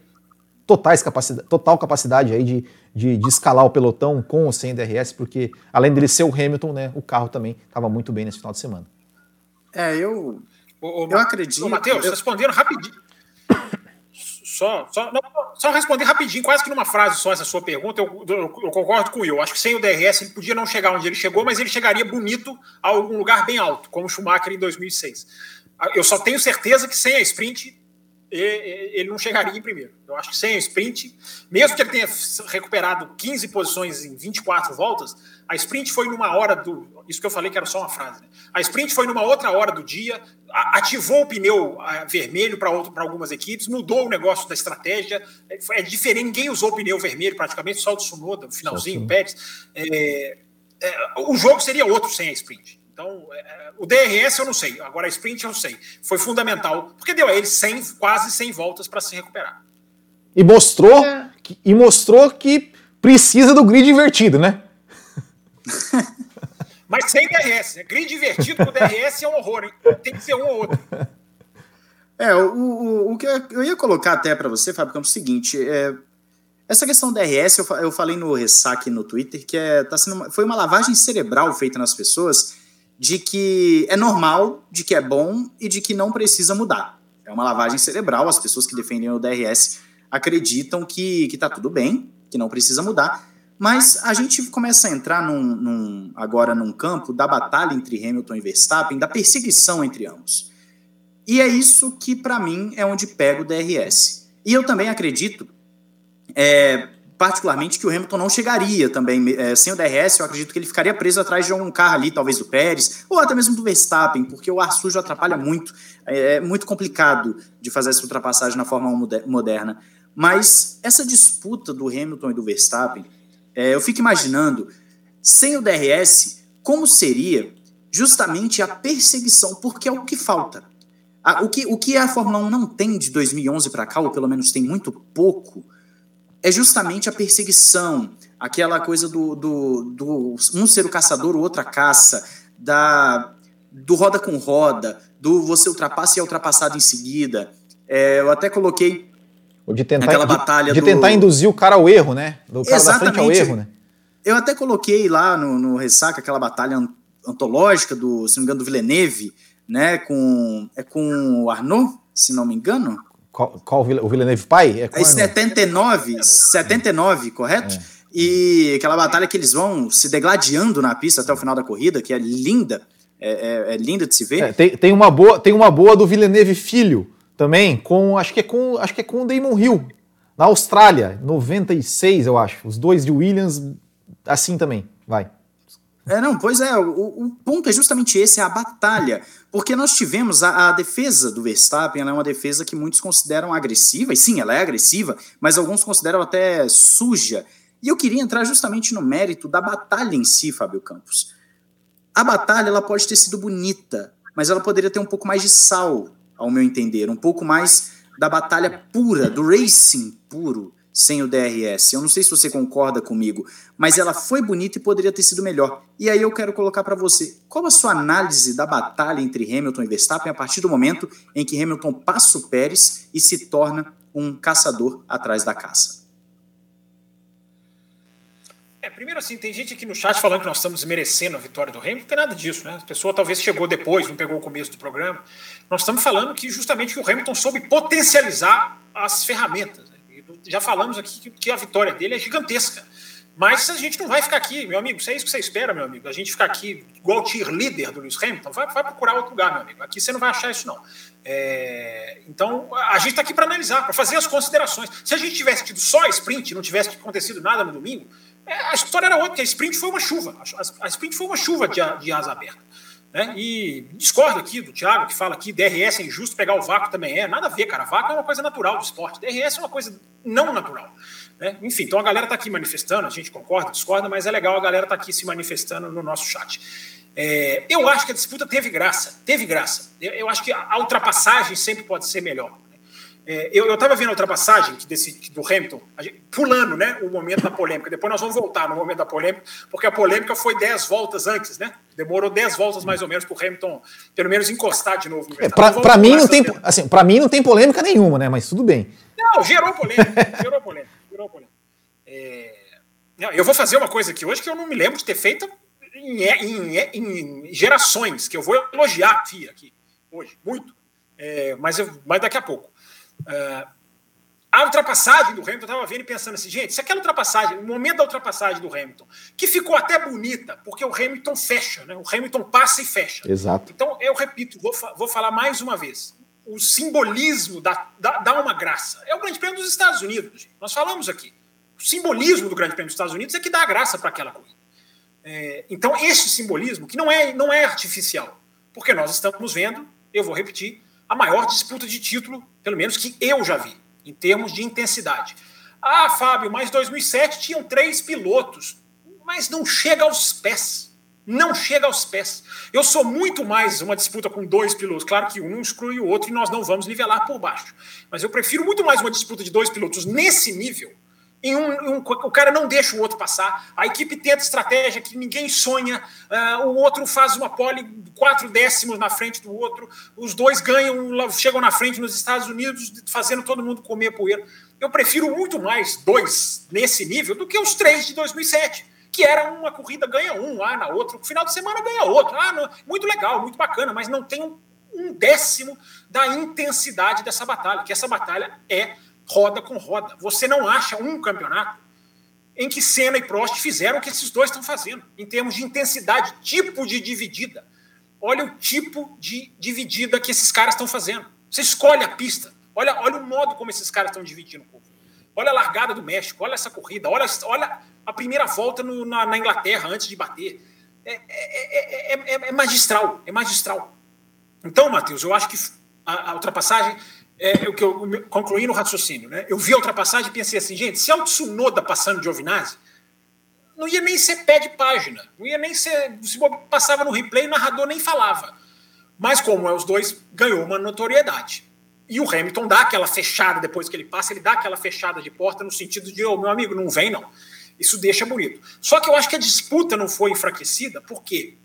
totais capacidade, total capacidade aí de, de, de, escalar o pelotão com ou sem DRS, porque além dele ser o Hamilton, né, o carro também estava muito bem nesse final de semana. É, eu, ô, ô, eu acredito. Ô, Matheus, eu... respondendo rapidinho. Só, só, não, só responder rapidinho, quase que numa frase só essa sua pergunta, eu, eu, eu, concordo com o Will. Acho que sem o DRS ele podia não chegar onde ele chegou, mas ele chegaria bonito a algum lugar bem alto, como Schumacher em 2006. Eu só tenho certeza que sem a sprint ele não chegaria em primeiro. Eu acho que sem o sprint, mesmo que ele tenha recuperado 15 posições em 24 voltas, a sprint foi numa hora do. Isso que eu falei que era só uma frase. Né? A sprint foi numa outra hora do dia, ativou o pneu vermelho para algumas equipes, mudou o negócio da estratégia. É, é diferente, ninguém usou o pneu vermelho praticamente, só o Tsunoda, no finalzinho, o Pérez. É, é, o jogo seria outro sem a sprint. Então, é, é o DRS eu não sei, agora a sprint eu não sei. Foi fundamental, porque deu a ele 100, quase 100 voltas para se recuperar. E mostrou, é. que, e mostrou que precisa do grid invertido, né? *laughs* Mas sem DRS. Né? Grid invertido com DRS é um horror, hein? Tem que ser um ou outro. É, o, o, o que eu ia colocar até para você, Fábio, é o seguinte: é, essa questão do DRS, eu, eu falei no ressaque no Twitter, que é, tá sendo uma, foi uma lavagem cerebral feita nas pessoas de que é normal, de que é bom e de que não precisa mudar. É uma lavagem cerebral, as pessoas que defendem o DRS acreditam que, que tá tudo bem, que não precisa mudar, mas a gente começa a entrar num, num, agora num campo da batalha entre Hamilton e Verstappen, da perseguição entre ambos. E é isso que, para mim, é onde pega o DRS. E eu também acredito, é, particularmente que o Hamilton não chegaria também é, sem o DRS. Eu acredito que ele ficaria preso atrás de um carro ali, talvez do Pérez, ou até mesmo do Verstappen, porque o ar sujo atrapalha muito. É, é muito complicado de fazer essa ultrapassagem na Fórmula 1 moderna. Mas essa disputa do Hamilton e do Verstappen, é, eu fico imaginando, sem o DRS, como seria justamente a perseguição, porque é o que falta. o, que, o que a Fórmula 1 não tem de 2011 para cá, ou pelo menos tem muito pouco, é justamente a perseguição, aquela coisa do, do, do um ser o caçador, o outro a caça, da, do roda com roda, do você ultrapassa e é ultrapassado em seguida. É, eu até coloquei de tentar, aquela batalha de, de tentar induzir o cara ao erro, né? Do cara Exatamente. da frente ao erro, né? Eu até coloquei lá no, no Ressaca aquela batalha antológica do, se não me engano, do Villeneuve, né? Com, é com o Arnaud, se não me engano. Qual, qual o Villeneuve pai? É, é 79, 79, correto? É. E aquela batalha que eles vão se degladiando na pista até o final da corrida, que é linda, é, é, é linda de se ver. É, tem, tem, uma boa, tem uma boa do Villeneuve filho também, com acho que é com acho que é com o Damon Hill na Austrália, 96 eu acho. Os dois de Williams assim também, vai. É, não, pois é, o, o, ponto é justamente esse, é a batalha. Porque nós tivemos a, a, defesa do Verstappen, ela é uma defesa que muitos consideram agressiva, e sim, ela é agressiva, mas alguns consideram até suja. E eu queria entrar justamente no mérito da batalha em si, Fábio Campos. A batalha ela pode ter sido bonita, mas ela poderia ter um pouco mais de sal, ao meu entender, um pouco mais da batalha pura, do racing puro, sem o DRS. Eu não sei se você concorda comigo, mas ela foi bonita e poderia ter sido melhor. E aí eu quero colocar para você, qual a sua análise da batalha entre Hamilton e Verstappen a partir do momento em que Hamilton passa o Pérez e se torna um caçador atrás da caça? É, primeiro assim, tem gente aqui no chat falando que nós estamos merecendo a vitória do Hamilton, não tem nada disso, né? A pessoa talvez chegou depois, não pegou o começo do programa. Nós estamos falando que justamente o Hamilton soube potencializar as ferramentas. Né? Já falamos aqui que a vitória dele é gigantesca. Mas a gente não vai ficar aqui, meu amigo. Se é isso que você espera, meu amigo. A gente ficar aqui igual líder do Lewis Hamilton, vai, vai, procurar outro lugar, meu amigo. Aqui você não vai achar isso, não. É, então, a gente está aqui para analisar, para fazer as considerações. Se a gente tivesse tido só sprint, não tivesse acontecido nada no domingo, a história era outra, porque a sprint foi uma chuva. A, sprint foi uma chuva de, de asa aberta. Né? E discordo aqui do Thiago, que fala que DRS é injusto, pegar o vácuo também é. Nada a ver, cara. Vácuo é uma coisa natural do esporte. DRS é uma coisa não natural. Né? Enfim, então a galera está aqui manifestando, a gente concorda, discorda, mas é legal a galera estar tá aqui se manifestando no nosso chat. É, eu acho que a disputa teve graça, teve graça. Eu, eu acho que a ultrapassagem sempre pode ser melhor. É, eu estava vendo a ultrapassagem desse, do Hamilton, gente, pulando né, o momento da polêmica. Depois nós vamos voltar no momento da polêmica, porque a polêmica foi 10 voltas antes, né? Demorou 10 voltas mais ou menos para o Hamilton, pelo menos, encostar de novo. É, para mim, não tem, assim, mim não tem polêmica nenhuma, né? Mas tudo bem. Não, gerou polêmica. gerou polêmica. Gerou polêmica. É, não, eu vou fazer uma coisa aqui hoje que eu não me lembro de ter feito em, em, em gerações, que eu vou elogiar a FIA aqui hoje, muito. É, mas, eu, mas daqui a pouco. Uh, a ultrapassagem do Hamilton, eu estava vendo e pensando assim, gente, se aquela ultrapassagem, o momento da ultrapassagem do Hamilton, que ficou até bonita, porque o Hamilton fecha, né? O Hamilton passa e fecha. Exato. Então, eu repito, vou, vou falar mais uma vez. O simbolismo dá, dá, dá uma graça. É o Grande Prêmio dos Estados Unidos. Gente. Nós falamos aqui. O simbolismo do Grande Prêmio dos Estados Unidos é que dá graça para aquela corrida. É, então, esse simbolismo, que não é, não é artificial, porque nós estamos vendo, eu vou repetir, a maior disputa de título, pelo menos que eu já vi, em termos de intensidade. Ah, Fábio, mas 2007 tinham três pilotos, mas não chega aos pés. Não chega aos pés. Eu sou muito mais uma disputa com dois pilotos. Claro que um exclui o outro e nós não vamos nivelar por baixo. Mas eu prefiro muito mais uma disputa de dois pilotos nesse nível em um, um, o cara não deixa o outro passar, a equipe tenta estratégia que ninguém sonha, uh, o outro faz uma pole quatro décimos na frente do outro, os dois ganham, chegam na frente nos Estados Unidos, fazendo todo mundo comer poeira. Eu prefiro muito mais dois nesse nível do que os três de 2007, que era uma corrida ganha um, ah, na outra, final de semana ganha outro. Ah, não, muito legal, muito bacana, mas não tem um, um décimo da intensidade dessa batalha, que essa batalha é roda com roda. Você não acha um campeonato em que Senna e Prost fizeram o que esses dois estão fazendo, em termos de intensidade, tipo de dividida. Olha o tipo de dividida que esses caras estão fazendo. Você escolhe a pista. Olha, olha o modo como esses caras estão dividindo o corpo. Olha a largada do México, olha essa corrida, olha, olha a primeira volta no, na, na, Inglaterra antes de bater. É, é, é, é, magistral, é magistral. Então, Matheus, eu acho que a, a ultrapassagem é, o que eu concluí no raciocínio. Né? Eu vi a ultrapassagem e pensei assim, gente, se é o Tsunoda passando de Giovinazzi, não ia nem ser pé de página, não ia nem ser. Se passava no replay, o narrador nem falava. Mas como é os dois, ganhou uma notoriedade. E o Hamilton dá aquela fechada depois que ele passa, ele dá aquela fechada de porta no sentido de, ô oh, meu amigo, não vem não. Isso deixa bonito. Só que eu acho que a disputa não foi enfraquecida, por quê?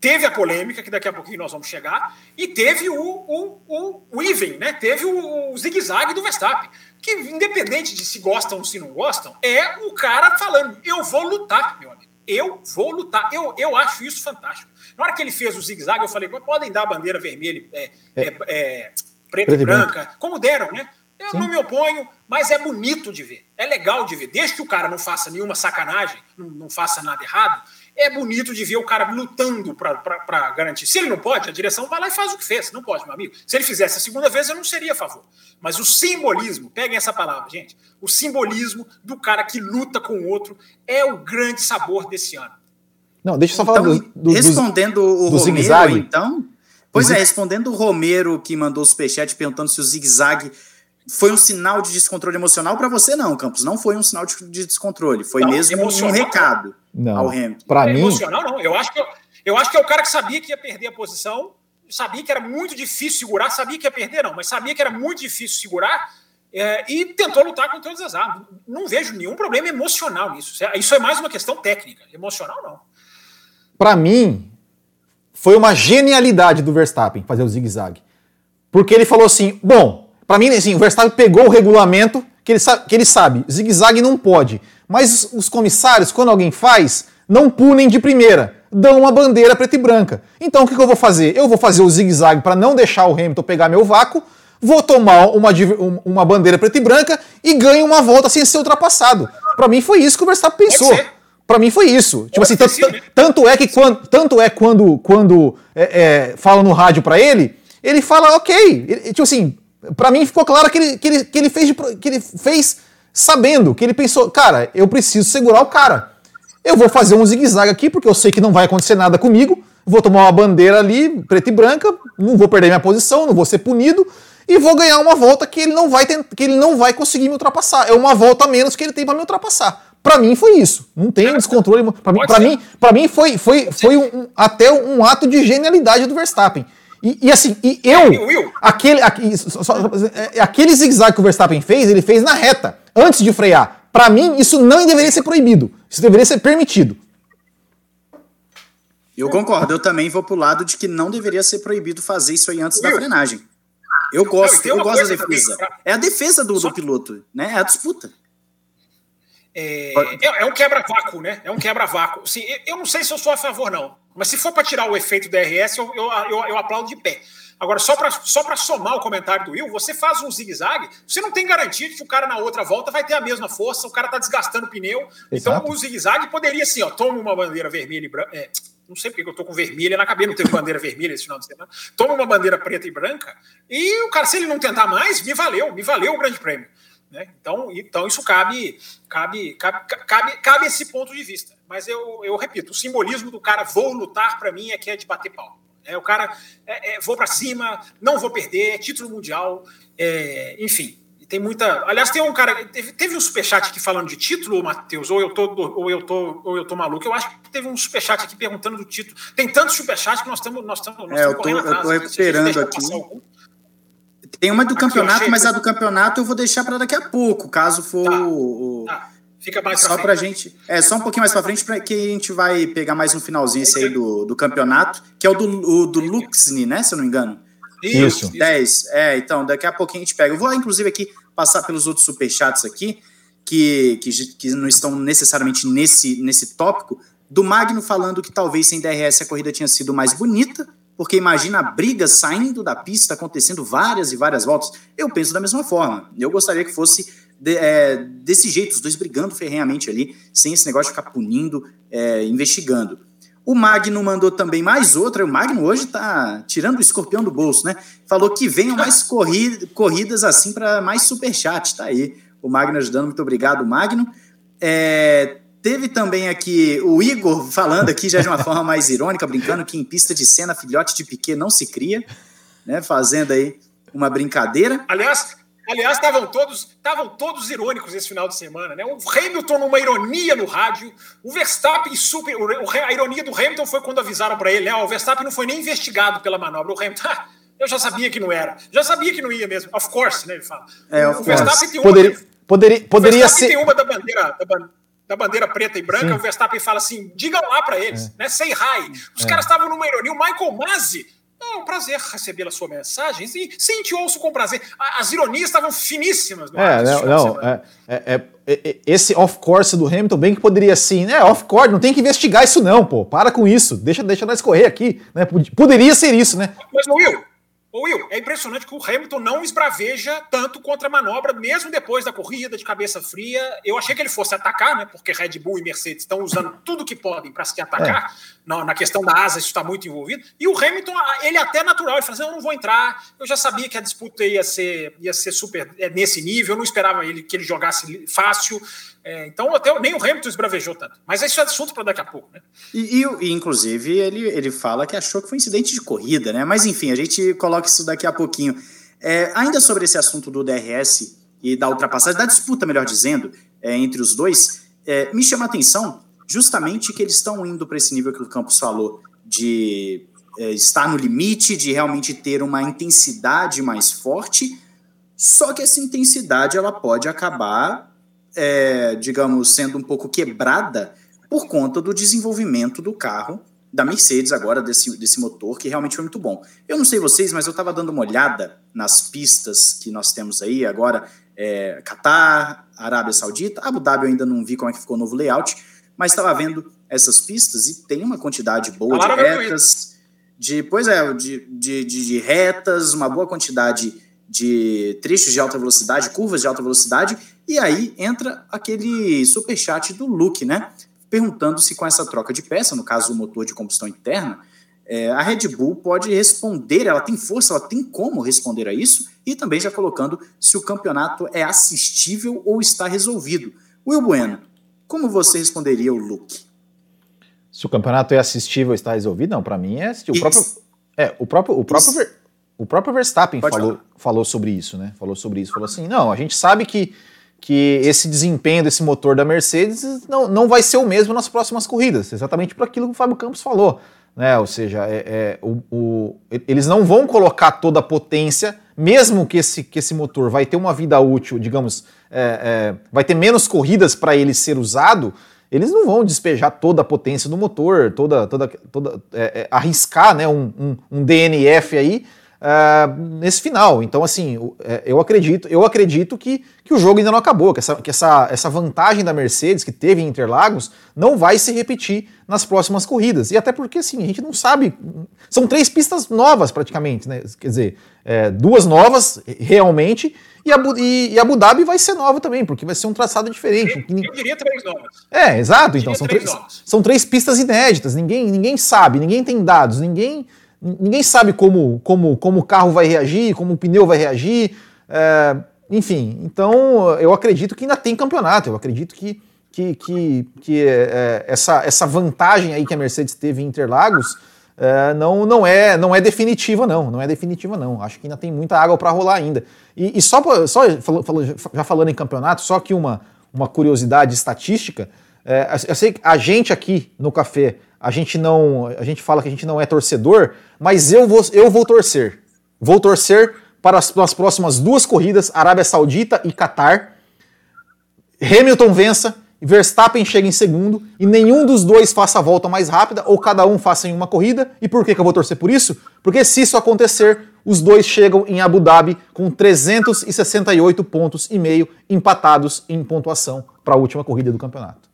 Teve a polêmica, que daqui a pouquinho nós vamos chegar, e teve o, o, o, o even, né? teve o, o zigue-zague do Verstappen, que independente de se gostam ou se não gostam, é o cara falando, eu vou lutar, meu amigo, eu vou lutar, eu, eu acho isso fantástico. Na hora que ele fez o zigue-zague, eu falei, podem dar a bandeira vermelha, é, é, é, é preta e branca, como deram, né? Eu Sim. não me oponho, mas é bonito de ver, é legal de ver. Desde que o cara não faça nenhuma sacanagem, não, não faça nada errado, é bonito de ver o cara lutando para garantir. Se ele não pode, a direção vai lá e faz o que fez. Não pode, meu amigo. Se ele fizesse a segunda vez, eu não seria a favor. Mas o simbolismo, peguem essa palavra, gente. O simbolismo do cara que luta com o outro é o grande sabor desse ano. Não, deixa eu só falar então, do, do, Respondendo do, o do Romero, então. Pois é, respondendo o Romero que mandou o superchat perguntando se o zigue-zague foi um sinal de descontrole emocional para você não, Campos. Não foi um sinal de, de descontrole, foi não, mesmo um recado não. ao Hamilton. Para é, mim, emocional não. Eu acho que eu acho que é o cara que sabia que ia perder a posição, sabia que era muito difícil segurar, sabia que ia perder não, mas sabia que era muito difícil segurar. É, e tentou lutar com todas as armas. Não vejo nenhum problema emocional nisso. Isso é mais uma questão técnica. Emocional, não. Para mim, foi uma genialidade do Verstappen fazer o zigue-zague. Porque ele falou assim: bom, para mim, assim, o Verstappen pegou o regulamento que ele sabe, que ele sabe zigue-zague não pode. Mas os comissários, quando alguém faz, não punem de primeira, dão uma bandeira preta e branca. Então o que, que eu vou fazer? Eu vou fazer o zigue-zague para não deixar o Hamilton pegar meu vácuo, vou tomar uma, uma bandeira preta e branca e ganho uma volta sem ser ultrapassado. Para mim foi isso que o Verstappen pensou. Para mim foi isso. Tipo assim, tanto é que quando, tanto é quando, quando é, é, falam no rádio para ele, ele fala ok. Ele, tipo assim, para mim ficou claro que ele, que ele, que ele fez que ele fez sabendo que ele pensou, cara, eu preciso segurar o cara. Eu vou fazer um zigue-zague aqui porque eu sei que não vai acontecer nada comigo. Vou tomar uma bandeira ali, preta e branca, não vou perder minha posição, não vou ser punido e vou ganhar uma volta que ele não vai que ele não vai conseguir me ultrapassar. É uma volta a menos que ele tem para me ultrapassar. Para mim foi isso. Não tem descontrole. Para mim, para mim, para mim foi, foi, foi um, até um ato de genialidade do Verstappen. E, e assim, e eu, aquele, aquele, é, aquele zigue-zague que o Verstappen fez, ele fez na reta, antes de frear. Para mim, isso não deveria ser proibido. Isso deveria ser permitido. Eu concordo. Eu também vou pro lado de que não deveria ser proibido fazer isso aí antes da frenagem. Eu gosto, eu gosto da defesa. É a defesa do, do piloto, né? É a disputa. É, é, é um quebra-vácuo, né? É um quebra-vácuo. Assim, eu não sei se eu sou a favor, não. Mas se for para tirar o efeito DRS, eu, eu, eu, eu aplaudo de pé. Agora, só para só somar o comentário do Will, você faz um zigue-zague, você não tem garantia de que o cara na outra volta vai ter a mesma força, o cara está desgastando o pneu. Então, Exato. Então, o zigue-zague poderia assim, ó, toma uma bandeira vermelha e branca. É, não sei porque eu estou com vermelha na cabeça, não teve bandeira vermelha esse final de semana. Toma uma bandeira preta e branca, e o cara, se ele não tentar mais, me valeu, me valeu o grande prêmio. Né? Então, então isso cabe, cabe, cabe, cabe, cabe esse ponto de vista. Mas eu, eu repito, o simbolismo do cara vou lutar para mim é que é de bater pau. É, o cara é, é, vou para cima, não vou perder, título mundial, é, enfim. Tem muita. Aliás, tem um cara. Teve, teve um superchat aqui falando de título, Matheus, ou eu tô, ou eu tô, ou eu tô maluco. Eu acho que teve um superchat aqui perguntando do título. Tem tantos superchats que nós estamos nós estamos é, eu tô, eu tô né? recuperando aqui. Tem uma do aqui, campeonato, mas a do campeonato eu vou deixar para daqui a pouco, caso for tá, o. Tá. Fica mais só pra, gente. É, só um pouquinho mais pra frente, para que a gente vai pegar mais um finalzinho esse aí do, do campeonato, que é o do, o, do Luxne, né? Se eu não me engano. Isso. 10. É, então, daqui a pouquinho a gente pega. Eu vou, inclusive, aqui passar pelos outros superchats aqui, que, que, que não estão necessariamente nesse, nesse tópico. Do Magno falando que talvez sem DRS a corrida tinha sido mais bonita, porque imagina a briga saindo da pista, acontecendo várias e várias voltas. Eu penso da mesma forma. Eu gostaria que fosse de, é, desse jeito, os dois brigando ferrenhamente ali, sem esse negócio de ficar punindo, é, investigando. O Magno mandou também mais outra. O Magno hoje tá tirando o escorpião do bolso, né? Falou que venham mais corri corridas assim para mais superchat. Tá aí. O Magno ajudando. Muito obrigado, Magno. É, teve também aqui o Igor falando aqui já de uma forma mais irônica, brincando que em pista de cena filhote de Piquet não se cria, né? Fazendo aí uma brincadeira. Aliás, Aliás, estavam todos, estavam todos irônicos esse final de semana, né? O Hamilton numa ironia no rádio, o Verstappen super, a ironia do Hamilton foi quando avisaram para ele, né? O Verstappen não foi nem investigado pela manobra. O Hamilton, *laughs* eu já sabia que não era, já sabia que não ia mesmo. Of course, né? Ele fala. É, o Verstappen tem uma, poderia, poderia, poderia ser. tem uma da bandeira, da, da bandeira preta e branca. Sim. O Verstappen fala assim, digam lá para eles, é. né? Say hi. Os é. caras estavam numa ironia. O Michael Masi é um prazer receber a sua mensagem. E sim, te ouço com prazer. As ironias estavam finíssimas. é, não, não é, é, é, esse off-course do Hamilton bem que poderia sim, né? Off-course, não tem que investigar isso não, pô. Para com isso. Deixa, deixa nós correr aqui. Né? Poderia ser isso, né? Mas, Will, Ô Will, é impressionante que o Hamilton não esbraveja tanto contra a manobra, mesmo depois da corrida, de cabeça fria. Eu achei que ele fosse atacar, né? Porque Red Bull e Mercedes estão usando tudo que podem para se atacar. É. Na, na, questão da asa, isso está muito envolvido. E o Hamilton, ele é até natural, ele fala assim: eu não vou entrar. Eu já sabia que a disputa ia ser, ia ser super é, nesse nível, eu não esperava ele que ele jogasse fácil. É, então, até nem o Hamilton esbravejou tanto. Mas isso é assunto para daqui a pouco, né? E, e, inclusive, ele, ele fala que achou que foi um incidente de corrida, né? Mas enfim, a gente coloca isso daqui a pouquinho. É, ainda sobre esse assunto do DRS e da ultrapassagem, da disputa, melhor dizendo, é, entre os dois, é, me chama a atenção justamente que eles estão indo para esse nível que o Campos falou, de é, estar no limite, de realmente ter uma intensidade mais forte, só que essa intensidade ela pode acabar, é, digamos, sendo um pouco quebrada por conta do desenvolvimento do carro da Mercedes agora, desse, desse motor, que realmente foi muito bom. Eu não sei vocês, mas eu estava dando uma olhada nas pistas que nós temos aí agora, é, Qatar, Arábia Saudita, Abu Dhabi eu ainda não vi como é que ficou o novo layout, mas estava vendo essas pistas e tem uma quantidade boa de retas, de, pois é, de, de, de, de retas, uma boa quantidade de trechos de alta velocidade, curvas de alta velocidade, e aí entra aquele super chat do Luke, né? perguntando se com essa troca de peça, no caso o motor de combustão interna, é, a Red Bull pode responder, ela tem força, ela tem como responder a isso, e também já colocando se o campeonato é assistível ou está resolvido. Will Bueno, como você responderia o Luke? Se o campeonato é assistível está resolvido? Não, para mim é assistível. O próprio, é, o próprio, o próprio, Ver, o próprio Verstappen falou, falou sobre isso, né? Falou sobre isso, falou assim, não, a gente sabe que que esse desempenho desse motor da Mercedes não, não vai ser o mesmo nas próximas corridas, exatamente por aquilo que o Fábio Campos falou. Né? Ou seja, é, é, o, o, eles não vão colocar toda a potência, mesmo que esse, que esse motor vai ter uma vida útil, digamos, é, é vai ter menos corridas para ele ser usado, eles não vão despejar toda a potência do motor, toda, toda, toda é, é, arriscar né, um, um, um DNF aí uh, nesse final. Então, assim, é, eu acredito, eu acredito que, que o jogo ainda não acabou, que, essa, que essa, essa vantagem da Mercedes que teve em Interlagos não vai se repetir nas próximas corridas. E até porque, assim, a gente não sabe. São três pistas novas, praticamente, né? Quer dizer, é, duas novas realmente. E Abu, e, e Abu Dhabi vai ser nova também, porque vai ser um traçado diferente. Eu, eu diria três novas. É, exato. Então, são três, três são três pistas inéditas. Ninguém, ninguém sabe, ninguém tem dados, ninguém ninguém sabe como, como, como o carro vai reagir, como o pneu vai reagir. É, enfim, então eu acredito que ainda tem campeonato, eu acredito que, que, que, que é, essa, essa vantagem aí que a Mercedes teve em Interlagos é, não, não, é, não é definitiva, não. Não é definitiva, não. Acho que ainda tem muita água para rolar ainda. E, e só, só já falando em campeonato, só que uma, uma curiosidade estatística. É, eu sei que a gente aqui no café a gente não, a gente fala que a gente não é torcedor, mas eu vou, eu vou torcer. Vou torcer para as, para as próximas duas corridas, Arábia Saudita e Catar. Hamilton vença, Verstappen chega em segundo e nenhum dos dois faça a volta mais rápida ou cada um faça em uma corrida. E por que, que eu vou torcer por isso? Porque se isso acontecer, os dois chegam em Abu Dhabi com 368 pontos e meio empatados em pontuação para a última corrida do campeonato.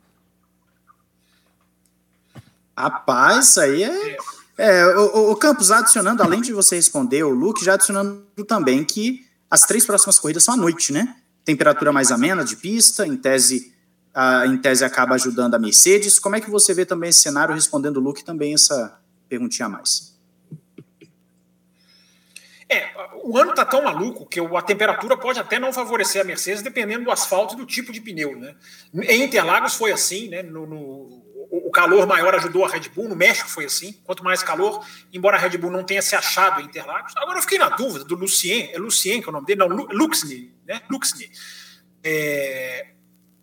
Rapaz, isso aí é. é o, o, Campos, adicionando, além de você responder, o Luke já adicionando também que as três próximas corridas são à noite, né? Temperatura mais amena de pista, em tese, a, em tese acaba ajudando a Mercedes. Como é que você vê também esse cenário, respondendo o Luke também essa perguntinha a mais? É, o ano tá tão maluco que a temperatura pode até não favorecer a Mercedes, dependendo do asfalto e do tipo de pneu, né? Em Interlagos foi assim, né? No, no, o calor maior ajudou a Red Bull, no México foi assim, quanto mais calor, embora a Red Bull não tenha se achado em Interlagos. Agora eu fiquei na dúvida do Lucien, é Lucien que é o nome dele? Não, Luxney, né? Luxney. É,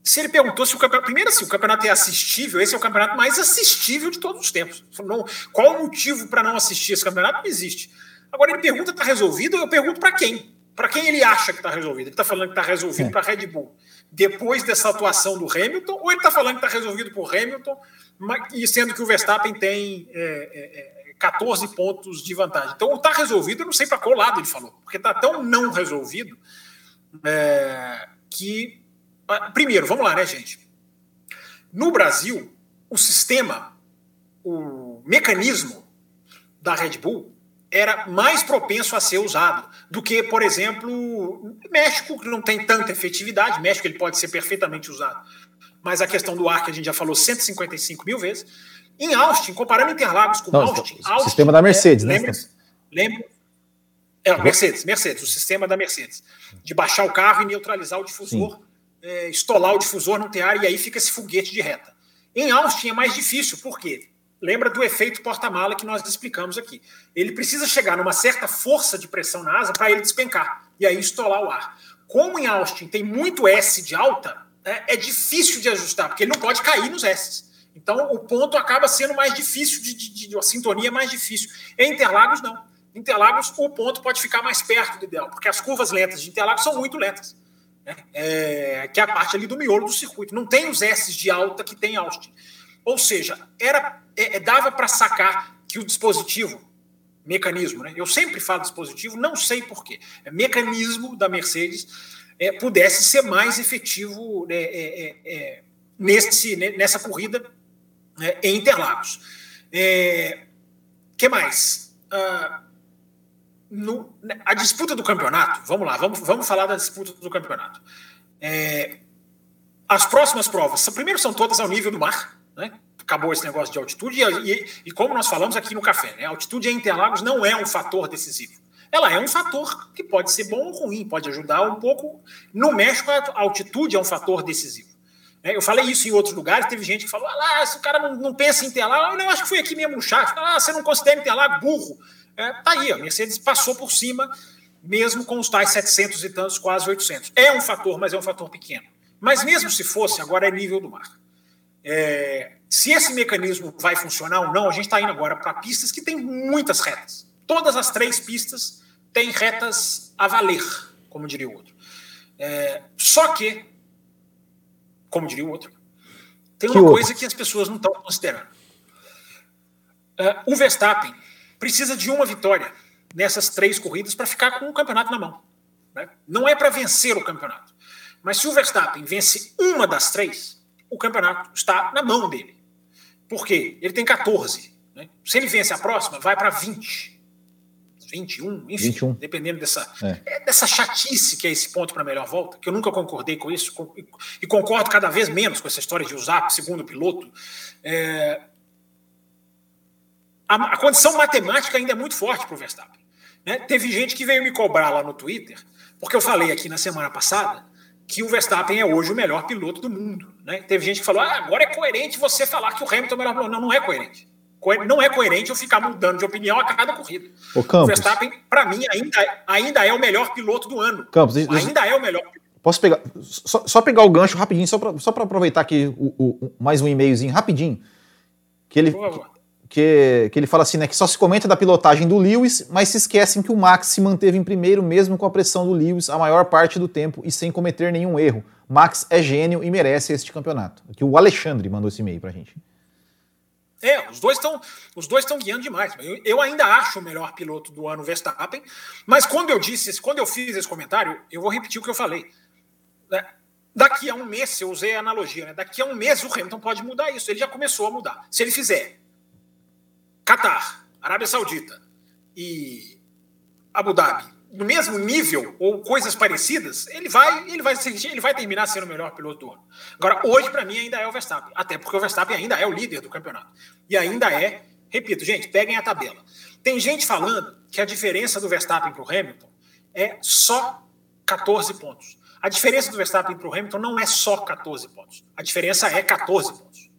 se ele perguntou se o campeonato. Primeiro, assim, o campeonato é assistível, esse é o campeonato mais assistível de todos os tempos. Não, qual o motivo para não assistir esse campeonato? Não existe. Agora ele pergunta: está resolvido? Eu pergunto para quem? Para quem ele acha que está resolvido? Ele está falando que está resolvido é. para a Red Bull depois dessa atuação do Hamilton, ou ele está falando que está resolvido por Hamilton, e sendo que o Verstappen tem é, é, 14 é, pontos de vantagem. Então, está resolvido, eu não sei para qual lado ele falou, porque está tão não resolvido é, que. Ah, primeiro, vamos lá, né, gente? No Brasil, o sistema, o mecanismo da Red Bull era mais propenso a ser usado do que, por exemplo, México, que não tem tanta efetividade. México ele pode ser perfeitamente usado. Mas a questão do ar, que a gente já falou 155 mil vezes. Em Austin, comparando Interlagos com não, Austin, o Austin, sistema da Mercedes, é, né? Lembra, lembra, é, Mercedes, Mercedes, o sistema da Mercedes. De baixar o carro e neutralizar o difusor, é, estolar o difusor, não ter ar, e aí fica esse foguete de reta. Em Austin é mais difícil, por quê? Lembra do efeito porta-mala que nós explicamos aqui. Ele precisa chegar numa certa força de pressão na asa para ele despencar e aí estolar o ar. Como em Austin tem muito S de alta, né, é difícil de ajustar, porque ele não pode cair nos S. Então o ponto acaba sendo mais difícil, de, de, de, a sintonia é mais difícil. Em Interlagos, não. Em Interlagos, o ponto pode ficar mais perto do ideal, porque as curvas lentas de Interlagos são muito lentas. Né? É, que é a parte ali do miolo do circuito. Não tem os S de alta que tem Austin. Ou seja, era é, é dava para sacar que o dispositivo, mecanismo, né? eu sempre falo dispositivo, não sei porquê, é mecanismo da Mercedes é, pudesse ser mais efetivo né, é, é, nesse, nessa corrida né, em Interlagos. É, que mais? Ah, no, a disputa do campeonato, vamos lá, vamos, vamos falar da disputa do campeonato. É, as próximas provas, primeiro são todas ao nível do mar, né? Acabou esse negócio de altitude, e, e, e como nós falamos aqui no café, né? a altitude em Interlagos não é um fator decisivo. Ela é um fator que pode ser bom ou ruim, pode ajudar um pouco. No México, a altitude é um fator decisivo. É, eu falei isso em outros lugares, teve gente que falou: ah, se o cara não, não pensa em Interlagos, eu acho que foi aqui mesmo no chat. Ah, você não considera Interlagos burro. É, tá aí, a Mercedes passou por cima, mesmo com os tais 700 e tantos, quase 800. É um fator, mas é um fator pequeno. Mas mesmo se fosse, agora é nível do mar. É, se esse mecanismo vai funcionar ou não, a gente está indo agora para pistas que têm muitas retas. Todas as três pistas têm retas a valer, como diria o outro. É, só que como diria o outro. Tem uma que coisa outro? que as pessoas não estão considerando. Uh, o Verstappen precisa de uma vitória nessas três corridas para ficar com o campeonato na mão. Né? Não é para vencer o campeonato. Mas se o Verstappen vence uma das três, o campeonato está na mão dele. Por quê? Ele tem 14. Né? Se ele vence a próxima, vai para 20. 21, enfim, 21. dependendo dessa, é. é. dessa chatice que é esse ponto para a melhor volta, que eu nunca concordei com isso, com, e, e, concordo cada vez menos com essa história de usar segundo piloto. É, a, a, condição matemática ainda é muito forte para o Verstappen. Né? Teve gente que veio me cobrar lá no Twitter, porque eu falei aqui na semana passada que o Verstappen é hoje o melhor piloto do mundo. Né? Teve gente que falou: ah, agora é coerente você falar que o Hamilton é o melhor piloto. Não, não é coerente não é coerente eu ficar mudando de opinião a cada corrida. O, Campos, o Verstappen, para mim, ainda, ainda é o melhor piloto do ano. Campos, ainda é o melhor Posso pegar. Só, só pegar o gancho rapidinho, só para só aproveitar aqui o, o, mais um e-mailzinho rapidinho. Que ele, que, que ele fala assim, né? Que só se comenta da pilotagem do Lewis, mas se esquecem que o Max se manteve em primeiro, mesmo com a pressão do Lewis a maior parte do tempo e sem cometer nenhum erro. Max é gênio e merece este campeonato. Aqui o Alexandre mandou esse e-mail pra gente. É, os dois estão os dois estão guiando demais. Eu, eu, ainda acho o melhor piloto do ano Verstappen, mas quando eu disse, quando eu fiz esse comentário, eu vou repetir o que eu falei. Né? Daqui a um mês, eu usei a analogia, né? daqui a um mês o Hamilton pode mudar isso. Ele já começou a mudar. Se ele fizer Qatar, Arábia Saudita e Abu Dhabi no mesmo nível ou coisas parecidas, ele vai, ele vai, ele vai terminar sendo o melhor piloto do ano. Agora, hoje para mim ainda é o Verstappen, até porque o Verstappen ainda é o líder do campeonato e ainda é, repito, gente, peguem a tabela. Tem gente falando que a diferença do Verstappen para o Hamilton é só 14 pontos. A diferença do Verstappen para o Hamilton não é só 14 pontos. A diferença é 14 pontos.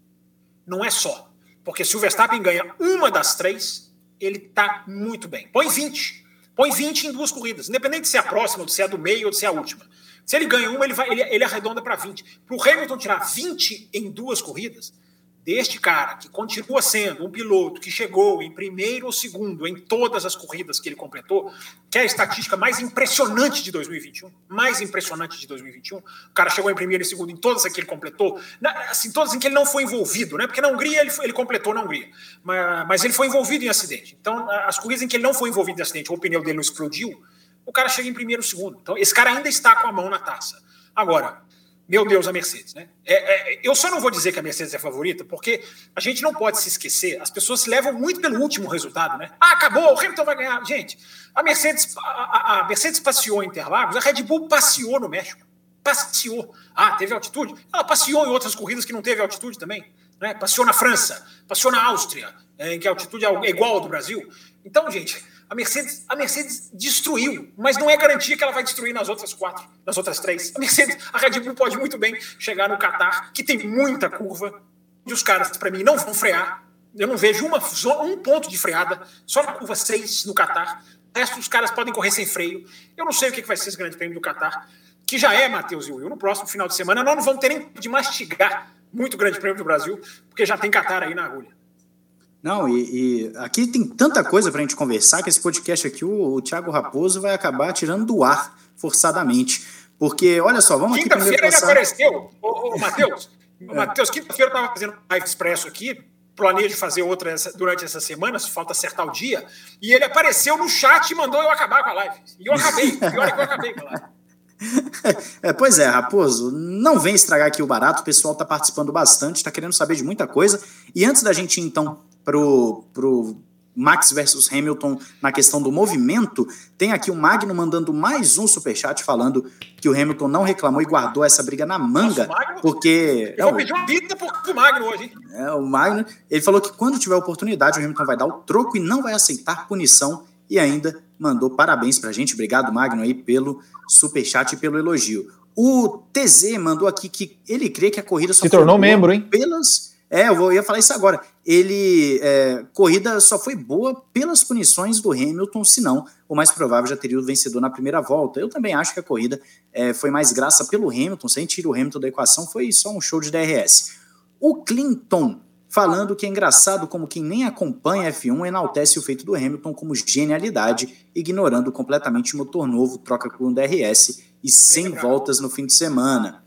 Não é só. Porque se o Verstappen ganha uma das três, ele está muito bem. Põe 20. Põe 20 em duas corridas, independente de ser a próxima, de ser a do meio ou de ser a última. Se ele ganha uma, ele, vai, ele, ele arredonda para 20. Para o Hamilton tirar 20 em duas corridas, deste cara que continua sendo um piloto que chegou em primeiro ou segundo em todas as corridas que ele completou, que é a estatística mais impressionante de 2021, mais impressionante de 2021. O cara chegou em primeiro e segundo em todas as que ele completou, assim, todas em que ele não foi envolvido, né? Porque na Hungria ele, ele completou na Hungria, mas, mas ele foi envolvido em acidente. Então, as corridas em que ele não foi envolvido em acidente, o pneu dele não explodiu, o cara chega em primeiro ou segundo. Então, esse cara ainda está com a mão na taça. Agora, meu Deus, a Mercedes. Né? É, é, eu só não vou dizer que a Mercedes é a favorita, porque a gente não pode se esquecer, as pessoas se levam muito pelo último resultado. Né? Ah, acabou, o Hamilton vai ganhar. Gente, a Mercedes, a, a Mercedes passeou em Interlagos, a Red Bull passeou no México. Passeou. Ah, teve altitude? Ela passeou em outras corridas que não teve altitude também. Né? Passeou na França, passeou na Áustria, é, em que a altitude é igual ao do Brasil. Então, gente, a Mercedes, a Mercedes destruiu, mas não é garantia que ela vai destruir nas outras quatro, nas outras três. A Mercedes, a Red Bull pode muito bem chegar no Qatar, que tem muita curva, e os caras, para mim, não vão frear, Eu não vejo uma, um ponto de freada, só na curva 6 no Qatar. O resto dos caras podem correr sem freio. Eu não sei o que vai ser esse grande prêmio do Qatar, que já é, Matheus e Will. No próximo final de semana, nós não vamos ter nem de mastigar muito grande prêmio do Brasil, porque já tem Qatar aí na agulha. Não, e, e, aqui tem tanta coisa para a gente conversar que esse podcast aqui, o, o Thiago Raposo vai acabar tirando do ar forçadamente. Porque, olha só, vamos aqui primeiro Quinta-feira ele apareceu, ô, ô Matheus, é. Matheus, quinta-feira eu estava fazendo live expresso aqui, planejo fazer outra essa, durante essa semana, se falta acertar o dia, e ele apareceu no chat e mandou eu acabar com a live. E eu acabei, *laughs* pior é que eu acabei com a live. É, pois é, Raposo, não vem estragar aqui o barato, o pessoal está participando bastante, está querendo saber de muita coisa. E antes da gente então, pro, pro Max versus Hamilton na questão do movimento, tem aqui o Magno mandando mais um superchat falando que o Hamilton não reclamou e guardou essa briga na manga, Nossa, porque... Eu vou pedir uma vida pro Magno hoje, hein? É, o Magno, ele falou que quando tiver oportunidade o Hamilton vai dar o troco e não vai aceitar punição e ainda mandou parabéns pra gente, obrigado Magno aí pelo superchat e pelo elogio. O TZ mandou aqui que ele crê que a corrida só se tornou membro, hein? Pelas é, eu, vou, eu ia falar isso agora. Ele, é, corrida só foi boa pelas punições do Hamilton, senão o mais provável já teria o vencedor na primeira volta. Eu também acho que a corrida é, foi mais graça pelo Hamilton, sem tirar o Hamilton da equação, foi só um show de DRS. O Clinton falando que é engraçado como quem nem acompanha F1 enaltece o feito do Hamilton como genialidade, ignorando completamente o motor novo, troca com o DRS e sem voltas no fim de semana.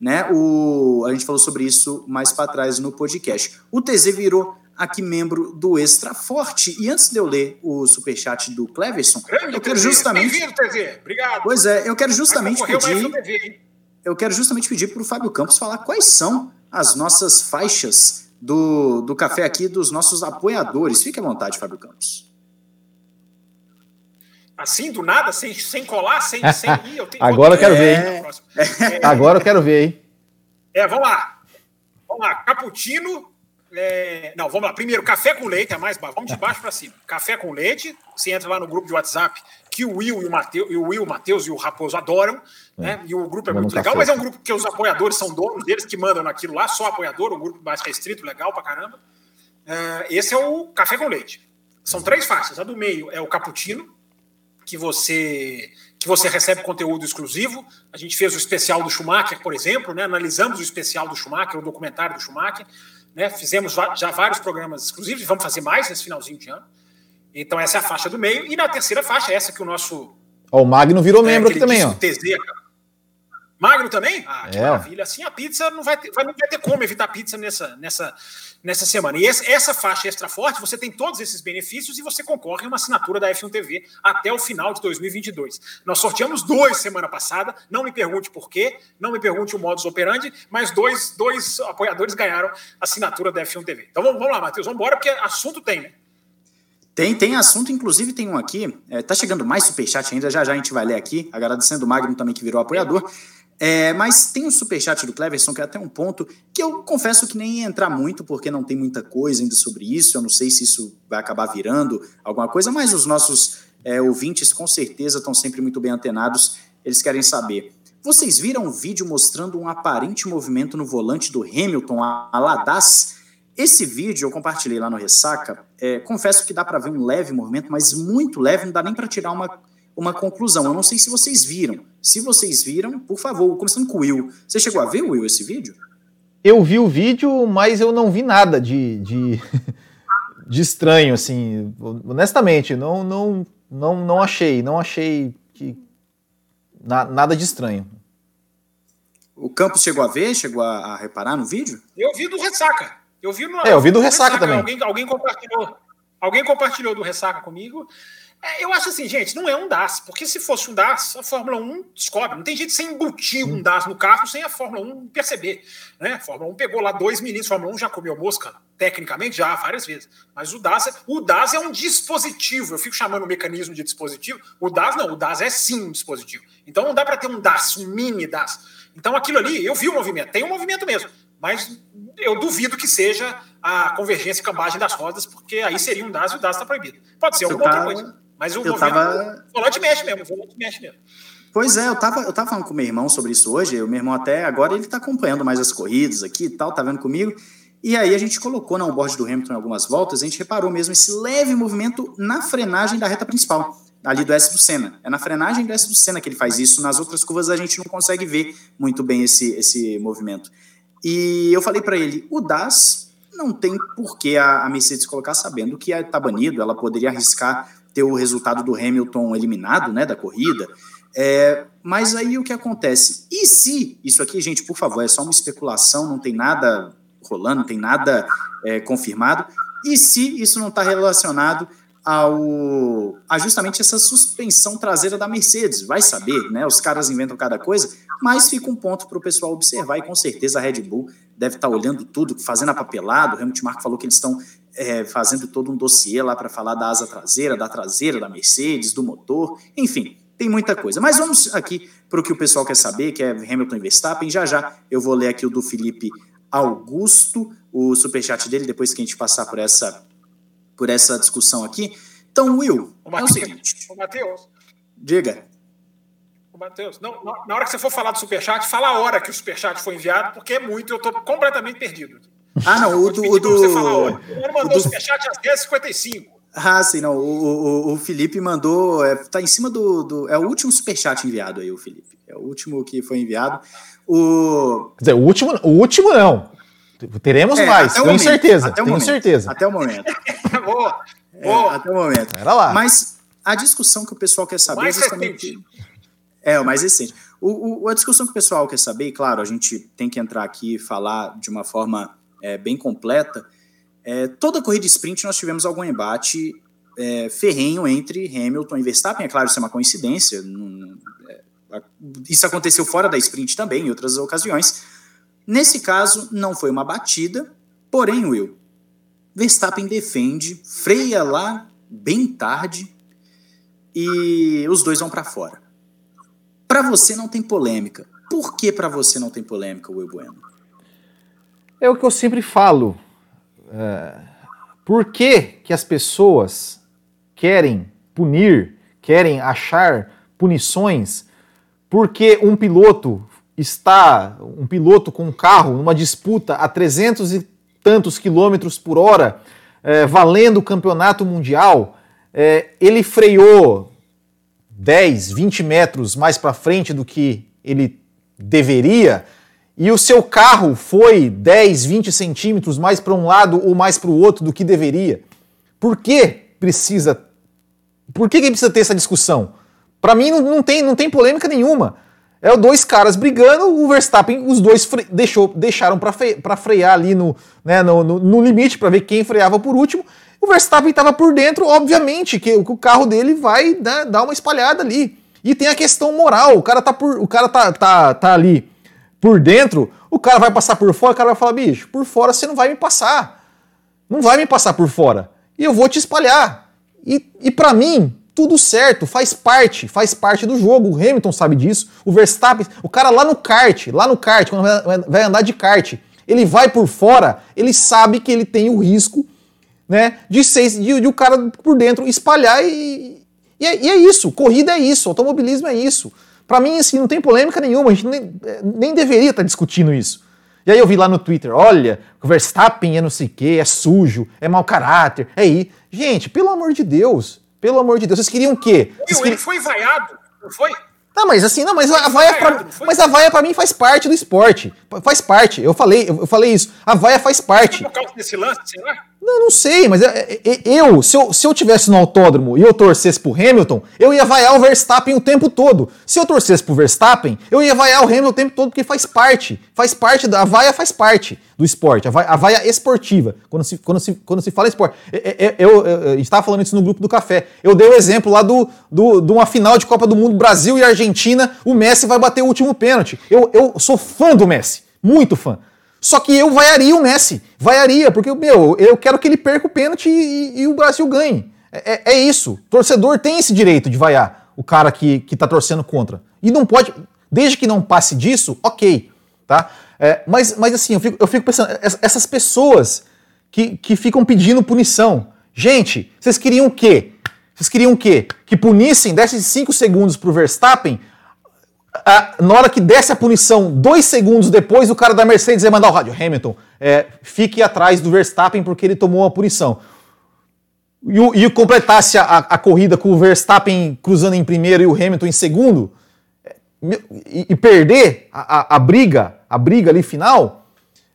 Né? O, a gente falou sobre isso mais para trás no podcast. O TZ virou aqui membro do Extra Forte. E antes de eu ler o superchat do Cleverson, Grande eu quero justamente. Bem-vindo, TZ. Obrigado. Pois é, eu quero justamente pedir. TV, eu quero justamente pedir para o Fábio Campos falar quais são as nossas faixas do, do café aqui dos nossos apoiadores. Fique à vontade, Fábio Campos. Assim, do nada, sem, sem colar, sem, sem *laughs* ir. Eu tenho, Agora eu quero ver, hein? É, Agora eu quero ver, hein? É, vamos lá. Vamos lá. Cappuccino. É, não, vamos lá. Primeiro, café com leite, é mais baixo. Vamos de baixo para cima. Café com leite. Você entra lá no grupo de WhatsApp que o Will e o Mateus, e o Will, o Matheus e o Raposo adoram, é. né? E o grupo é muito legal, mas é um grupo que os apoiadores são donos deles que mandam naquilo lá, só apoiador, um grupo mais restrito, legal pra caramba. Uh, esse é o café com leite. São três faixas. A do meio é o cappuccino, que você que você recebe conteúdo exclusivo. A gente fez o especial do Schumacher, por exemplo, né? analisamos o especial do Schumacher, o documentário do Schumacher, né? fizemos já vários programas exclusivos e vamos fazer mais nesse finalzinho de ano. Então essa é a faixa do meio. E na terceira faixa, essa que o nosso... o Magno virou é, membro aqui também. Ó. TZ, Magno também? Ah, que é. maravilha. Assim a pizza não vai ter, vai, não vai ter como evitar pizza nessa, nessa, nessa semana. E esse, essa faixa extra forte, você tem todos esses benefícios e você concorre a uma assinatura da F1 TV até o final de 2022. Nós sorteamos dois semana passada, não me pergunte por quê, não me pergunte o modus operandi, mas dois, dois apoiadores ganharam assinatura da F1 TV. Então vamos, vamos lá, Matheus, vamos embora, porque assunto tem, né? Tem, tem assunto, inclusive tem um aqui. É, tá chegando mais superchat ainda, já já a gente vai ler aqui. Agradecendo o Magno também que virou apoiador. É, mas tem um superchat do Cleverson, que é até um ponto que eu confesso que nem ia entrar muito, porque não tem muita coisa ainda sobre isso. Eu não sei se isso vai acabar virando alguma coisa, mas os nossos é, ouvintes com certeza estão sempre muito bem antenados. Eles querem saber. Vocês viram um vídeo mostrando um aparente movimento no volante do Hamilton, a Ladas? Esse vídeo eu compartilhei lá no Ressaca. É, confesso que dá para ver um leve movimento, mas muito leve, não dá nem para tirar uma uma conclusão. Eu não sei se vocês viram. Se vocês viram, por favor, começando com o Will. Você chegou a ver, Will, esse vídeo? Eu vi o vídeo, mas eu não vi nada de, de, *laughs* de estranho, assim. Honestamente, não, não, não, não achei. Não achei que na, nada de estranho. O Campos chegou a ver, chegou a, a, reparar no vídeo? Eu vi do Ressaca. Eu vi no, é, eu vi do Ressaca, ressaca também. Alguém, alguém compartilhou. Alguém compartilhou do Ressaca comigo. É, eu acho assim, gente, não é um DAS, porque se fosse um DAS, a Fórmula 1 descobre. Não tem jeito de você embutir um DAS no carro sem a Fórmula 1 perceber. Né? A Fórmula 1 pegou lá dois meninos, a Fórmula 1 já comeu mosca, tecnicamente, já várias vezes. Mas o DAS, é, o DAS é um dispositivo. Eu fico chamando o mecanismo de dispositivo. O DAS não, o DAS é sim um dispositivo. Então não dá para ter um DAS, um mini DAS. Então aquilo ali, eu vi o movimento, tem um movimento mesmo. Mas eu duvido que seja a convergência e cambagem das rodas, porque aí seria um DAS e o DAS está proibido. Pode ser alguma outra coisa. Mas o, eu tava... o volante mexe mesmo, o volante mexe mesmo. Pois é, eu tava, eu tava falando com o meu irmão sobre isso hoje. O meu irmão até agora ele tá acompanhando mais as corridas aqui e tal, tá vendo comigo. E aí a gente colocou na onboard do Hamilton em algumas voltas, a gente reparou mesmo esse leve movimento na frenagem da reta principal, ali do S do Senna. É na frenagem do S do Senna que ele faz isso, nas outras curvas a gente não consegue ver muito bem esse, esse movimento. E eu falei para ele, o DAS não tem por que a, a Mercedes colocar sabendo que está banido, ela poderia arriscar ter o resultado do Hamilton eliminado né, da corrida. É, mas aí o que acontece? E se, isso aqui, gente, por favor, é só uma especulação, não tem nada rolando, não tem nada é, confirmado. E se isso não está relacionado ao a justamente essa suspensão traseira da Mercedes? Vai saber, né? Os caras inventam cada coisa, mas fica um ponto para o pessoal observar e com certeza a Red Bull deve estar tá olhando tudo, fazendo a papelada. O falou que eles estão é, fazendo todo um dossiê lá para falar da asa traseira, da traseira da Mercedes, do motor, enfim. Tem muita coisa. Mas vamos aqui para o que o pessoal quer saber, que é Hamilton e Verstappen. Já já eu vou ler aqui o do Felipe Augusto, o superchat dele, depois que a gente passar por essa, por essa discussão aqui. Então, Will, o é o seguinte. O Matheus. Diga. O Matheus, não, na hora que você for falar do superchat, fala a hora que o superchat foi enviado, porque é muito, eu estou completamente perdido. Ah, não, o do. O do você falar mandou o do... superchat às 10h55. Ah, sim, não. O, o, o Felipe mandou. É, tá em cima do, do. É o último superchat enviado aí, o Felipe. É o último que foi enviado. O... Quer dizer, o último, o último não. Teremos é, mais, tenho momento, certeza. Tenho momento, certeza. Até o momento. boa, *laughs* boa. É, até o momento. Era lá. Mas a discussão que o pessoal quer saber mais é justamente. Recente. É, o mais recente. O, o, a discussão que o pessoal quer saber, e claro, a gente tem que entrar aqui e falar de uma forma é, bem completa. É, toda corrida sprint nós tivemos algum embate é, ferrenho entre Hamilton e Verstappen. É claro, isso é uma coincidência. Não, isso aconteceu fora da sprint também, em outras ocasiões. Nesse caso, não foi uma batida, porém, Will, Verstappen defende, freia lá bem tarde e os dois vão para fora. Para você não tem polêmica. Por que para você não tem polêmica, Will Bueno? É o que eu sempre falo. É, por que, que as pessoas querem punir, querem achar punições porque um piloto está, um piloto com um carro numa disputa a 300 e tantos quilômetros por hora, é, valendo o campeonato mundial, é, ele freou 10, 20 metros mais para frente do que ele deveria, e o seu carro foi 10, 20 centímetros mais para um lado ou mais para o outro do que deveria. Por que precisa? Por que, que precisa ter essa discussão? Para mim não, não, tem, não tem polêmica nenhuma. É dois caras brigando, o Verstappen, os dois deixou, deixaram para frear ali no, né, no, no, no limite para ver quem freava por último. O Verstappen estava por dentro, obviamente, que, que, o carro dele vai né, dar uma espalhada ali. E tem a questão moral, o cara tá, por, o cara tá, tá, tá ali por dentro, o cara vai passar por fora, o cara vai falar, bicho, por fora você não vai me passar. Não vai me passar por fora. E eu vou te espalhar. E, e para mim, tudo certo, faz parte, faz parte do jogo. O Hamilton sabe disso, o Verstappen, o cara lá no kart, lá no kart, quando vai andar de kart, ele vai por fora, ele sabe que ele tem o risco, né, de ser de, de o cara por dentro espalhar e, e, é, e é isso. Corrida é isso, automobilismo é isso. Para mim, assim, não tem polêmica nenhuma, a gente nem, nem deveria estar tá discutindo isso. E aí eu vi lá no Twitter, olha, o Verstappen é não sei o quê, é sujo, é mau caráter, é aí. Gente, pelo amor de Deus, pelo amor de Deus, vocês queriam o quê? Vocês Ele foi vaiado, não foi? Não, mas assim, não, mas a vaia, pra, mas a vaia para mim faz parte do esporte. Faz parte. Eu falei, eu falei isso. A vaia faz parte. Por causa desse lance, sei lá? Não, não sei, mas eu, se eu, se eu tivesse no autódromo e eu torcesse pro Hamilton, eu ia vaiar o Verstappen o tempo todo. Se eu torcesse pro Verstappen, eu ia vaiar o Hamilton o tempo todo, porque faz parte. Faz parte, da, a vaia faz parte do esporte, a vaia, a vaia esportiva, quando se, quando, se, quando se fala esporte. Eu, eu, eu, a gente estava falando isso no grupo do café. Eu dei o exemplo lá do, do, de uma final de Copa do Mundo, Brasil e Argentina, o Messi vai bater o último pênalti. Eu, eu sou fã do Messi, muito fã. Só que eu vaiaria o Messi. Vaiaria, porque, meu, eu quero que ele perca o pênalti e, e o Brasil ganhe. É, é, é, isso. Torcedor tem esse direito de vaiar o cara que, que tá torcendo contra. E não pode. Desde que não passe disso, ok. Tá? É, mas, mas assim, eu fico, eu fico pensando, essas pessoas que, que ficam pedindo punição. Gente, vocês queriam o quê? Vocês queriam o quê? Que punissem, dessem 5 segundos pro Verstappen a, na hora que desce a punição, dois segundos depois, o cara da Mercedes ia mandar o rádio. Hamilton, é, fique atrás do Verstappen porque ele tomou uma punição. E, e completasse a, a, corrida com o Verstappen cruzando em primeiro e o Hamilton em segundo, é, e, e perder a, a, briga, a briga ali final,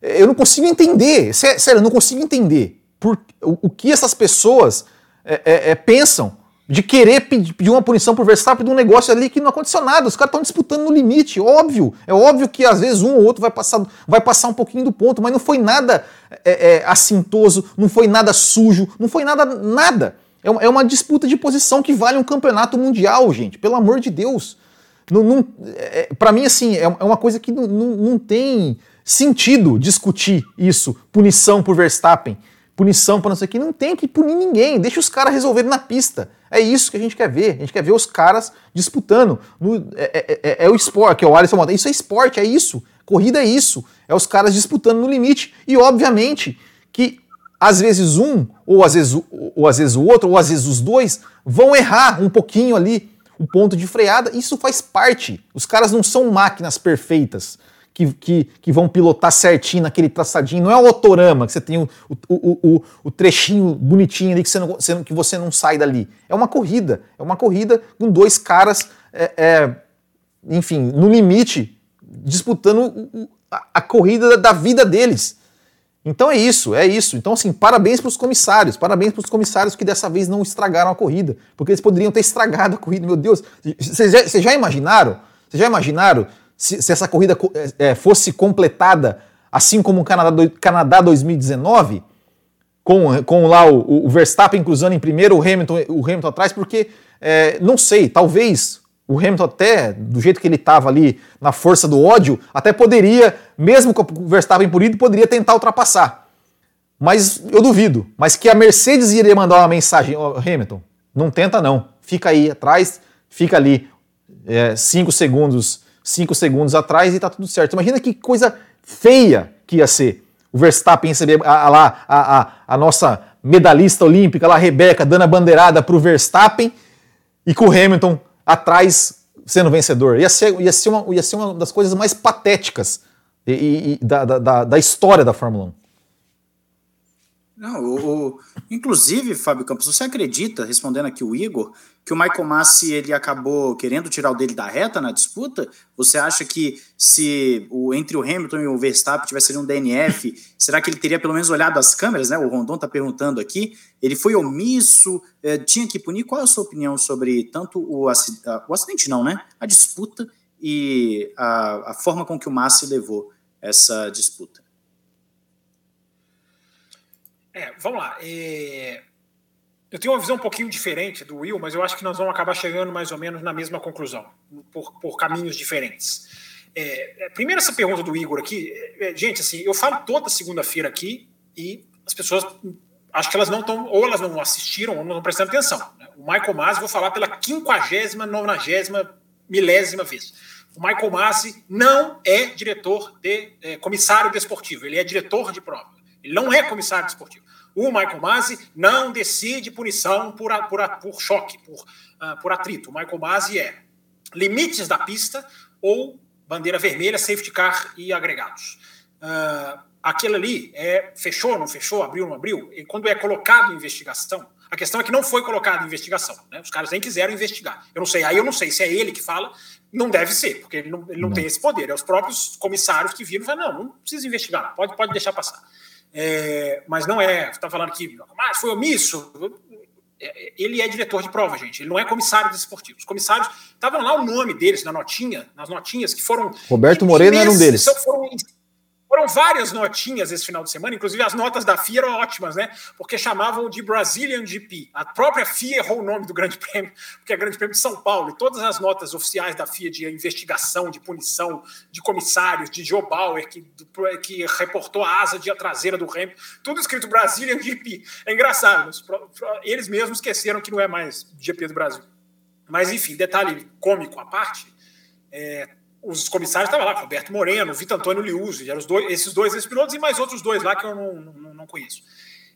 eu não consigo entender. Sério, eu não consigo entender por, o, o que essas pessoas é, é, é pensam de querer pedir uma punição pro Verstappen de um negócio ali que não aconteceu nada. Os caras estão disputando no limite, óbvio. É óbvio que às vezes um ou outro vai passar, vai passar um pouquinho do ponto, mas não foi nada é, é, assintoso, não foi nada sujo, não foi nada, nada. É, é uma disputa de posição que vale um campeonato mundial, gente. Pelo amor de Deus. Não, não, é, para mim, assim, é, é uma coisa que não, não, não tem sentido discutir isso, punição por Verstappen punição para não sei o que. Não tem que punir ninguém. Deixa os caras resolverem na pista. É isso que a gente quer ver. A gente quer ver os caras disputando. No, é, é, é, é, o esporte, que é o Alisson Monta. Isso é esporte, é isso. Corrida é isso. É os caras disputando no limite. E, obviamente, que às vezes um, ou às vezes, ou às vezes o outro, ou às vezes os dois, vão errar um pouquinho ali o ponto de freada. Isso faz parte. Os caras não são máquinas perfeitas que, que, que, vão pilotar certinho naquele traçadinho. Não é o autorama, que você tem o, o, o, o trechinho bonitinho ali que você, não, que você não sai dali. É uma corrida. É uma corrida com dois caras, é, é, enfim, no limite, disputando a, a corrida da vida deles. Então é isso, é isso. Então, assim, parabéns para os comissários, parabéns para os comissários que dessa vez não estragaram a corrida, porque eles poderiam ter estragado a corrida. Meu Deus, vocês já, já imaginaram? Vocês já imaginaram se, se essa corrida é, fosse completada assim como o Canadá, do, Canadá 2019, com, com lá o, o, Verstappen cruzando em primeiro, o Hamilton, o Hamilton atrás, porque é, não sei, talvez o Hamilton até, do jeito que ele estava ali na força do ódio, até poderia, mesmo com o Verstappen punido, poderia tentar ultrapassar. Mas eu duvido. Mas que a Mercedes iria mandar uma mensagem, oh, Hamilton, não tenta não, fica aí atrás, fica ali 5 é, segundos cinco segundos atrás e tá tudo certo. Imagina que coisa feia que ia ser o Verstappen receber a, lá a, a, a nossa medalhista olímpica, lá, a Rebeca, dando a bandeirada pro Verstappen e com o Hamilton atrás sendo vencedor. Ia ser, ia ser, uma, ia ser uma das coisas mais patéticas e, e, da, da, da história da Fórmula 1. Não, o, o, inclusive, Fábio Campos, você acredita, respondendo aqui o Igor, que o Michael Massi ele acabou querendo tirar o dele da reta na disputa? Você acha que se o, entre o Hamilton e o Verstappen tivesse um DNF, será que ele teria pelo menos olhado as câmeras? Né? O Rondon está perguntando aqui. Ele foi omisso, é, tinha que punir. Qual é a sua opinião sobre tanto o, acidente, o acidente, não, né? A disputa e a, a forma com que o Massi levou essa disputa? É, vamos lá. É... Eu tenho uma visão um pouquinho diferente do Will, mas eu acho que nós vamos acabar chegando mais ou menos na mesma conclusão, por, por caminhos diferentes. É, é primeiro, essa pergunta do Igor aqui. É, é, gente, assim, eu falo toda segunda-feira aqui e as pessoas acho que elas não estão, ou elas não assistiram, ou não estão prestando atenção. Né? O Michael Masi, vou falar pela quinquagésima, nonagésima, milésima vez. O Michael Masi não é diretor de é, comissário desportivo, ele é diretor de prova. Ele não é comissário desportivo. O Michael Masi não decide punição por, por, por choque, por, uh, por atrito. O Michael Masi é limites da pista ou bandeira vermelha, safety car e agregados. Uh, aquele ali é fechou, não fechou, abriu, não abriu. E quando é colocado em investigação, a questão é que não foi colocado em investigação. Né? Os caras nem quiseram investigar. Eu não sei, aí eu não sei se é ele que fala, não deve ser, porque ele não, ele não, não. tem esse poder. É os próprios comissários que viram e falam: não, não precisa investigar, pode, pode deixar passar. É, mas não é, você está falando que mas foi omisso. É, ele é diretor de prova, gente. Ele não é comissário desportivo. Os comissários estavam lá o nome deles na notinha, nas notinhas que foram. Roberto Moreno era um deles. Foram foram várias notinhas esse final de semana, inclusive as notas da FIA eram ótimas, né? Porque chamavam de Brazilian GP. A própria FIA errou o nome do Grande Prêmio, porque é Grande Prêmio de São Paulo. E todas as notas oficiais da FIA de investigação, de punição, de comissários, de Joe Bauer, que, que reportou a asa de traseira do Hamilton, tudo escrito Brazilian GP. É engraçado, eles mesmos esqueceram que não é mais GP do Brasil. Mas, enfim, detalhe cômico à parte, é, os comissários estavam lá, Roberto Moreno, Vitor Antônio Liuzzi, eram os dois, esses dois ex-pilotos e mais outros dois lá que eu não, não, não conheço.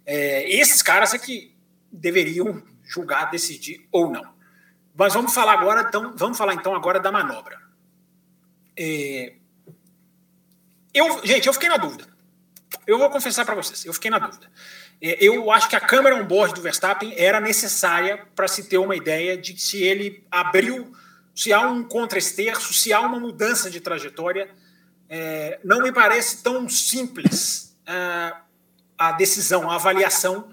É, esses caras é que deveriam julgar, decidir ou não. Mas vamos falar agora, então, vamos falar então agora da manobra. É, eu, gente, eu fiquei na dúvida. Eu vou confessar para vocês, eu fiquei na dúvida. É, eu acho que a câmera on-board do Verstappen era necessária para se ter uma ideia de se ele abriu, se há um contra-esterço, se há uma mudança de trajetória. É, não me parece tão simples é, a decisão, a avaliação,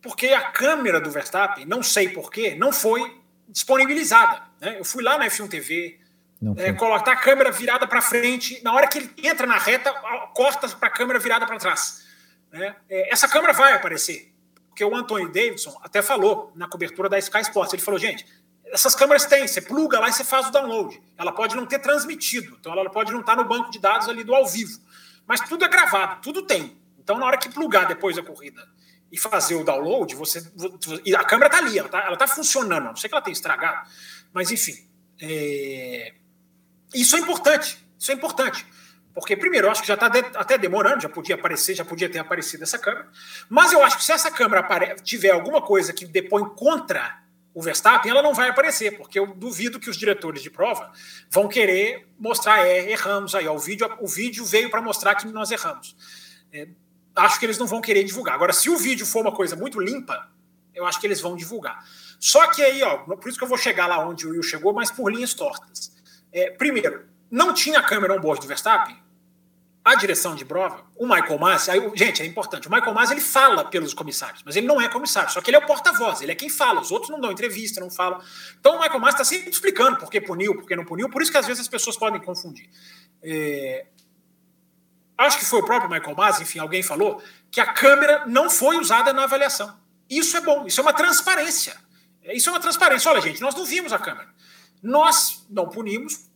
porque a câmera do Verstappen, não sei porquê, não foi disponibilizada. Né? Eu fui lá na F1 TV, é, colocar a câmera virada para frente, na hora que ele entra na reta, corta para a câmera virada para trás. Né? É, essa câmera vai aparecer, porque o Anthony Davidson até falou na cobertura da Sky Sports, ele falou, gente, essas câmeras têm, você pluga lá e você faz o download. Ela pode não ter transmitido, então ela pode não estar no banco de dados ali do ao vivo, mas tudo é gravado, tudo tem. Então na hora que plugar depois da corrida e fazer o download, você e a câmera está ali, ela está tá funcionando, não sei que ela tenha estragado, mas enfim, é... isso é importante, isso é importante. Porque, primeiro, eu acho que já está de, até demorando, já podia aparecer, já podia ter aparecido essa câmera. Mas eu acho que se essa câmera tiver alguma coisa que depõe contra o Verstappen, ela não vai aparecer, porque eu duvido que os diretores de prova vão querer mostrar, é, erramos aí, ó, o, vídeo, o vídeo veio para mostrar que nós erramos. É, acho que eles não vão querer divulgar. Agora, se o vídeo for uma coisa muito limpa, eu acho que eles vão divulgar. Só que aí, ó, por isso que eu vou chegar lá onde o Will chegou, mas por linhas tortas. É, primeiro, não tinha câmera on-board do Verstappen, a direção de prova, o Michael Masi, aí, gente, é importante, o Michael Masi ele fala pelos comissários, mas ele não é comissário, só que ele é o porta-voz, ele é quem fala, os outros não dão entrevista, não falam. Então o Michael Masi está sempre explicando por que puniu, por que não puniu, por isso que às vezes as pessoas podem confundir. É... Acho que foi o próprio Michael Masi, enfim, alguém falou, que a câmera não foi usada na avaliação. Isso é bom, isso é uma transparência. Isso é uma transparência. Olha, gente, nós não vimos a câmera. Nós não punimos,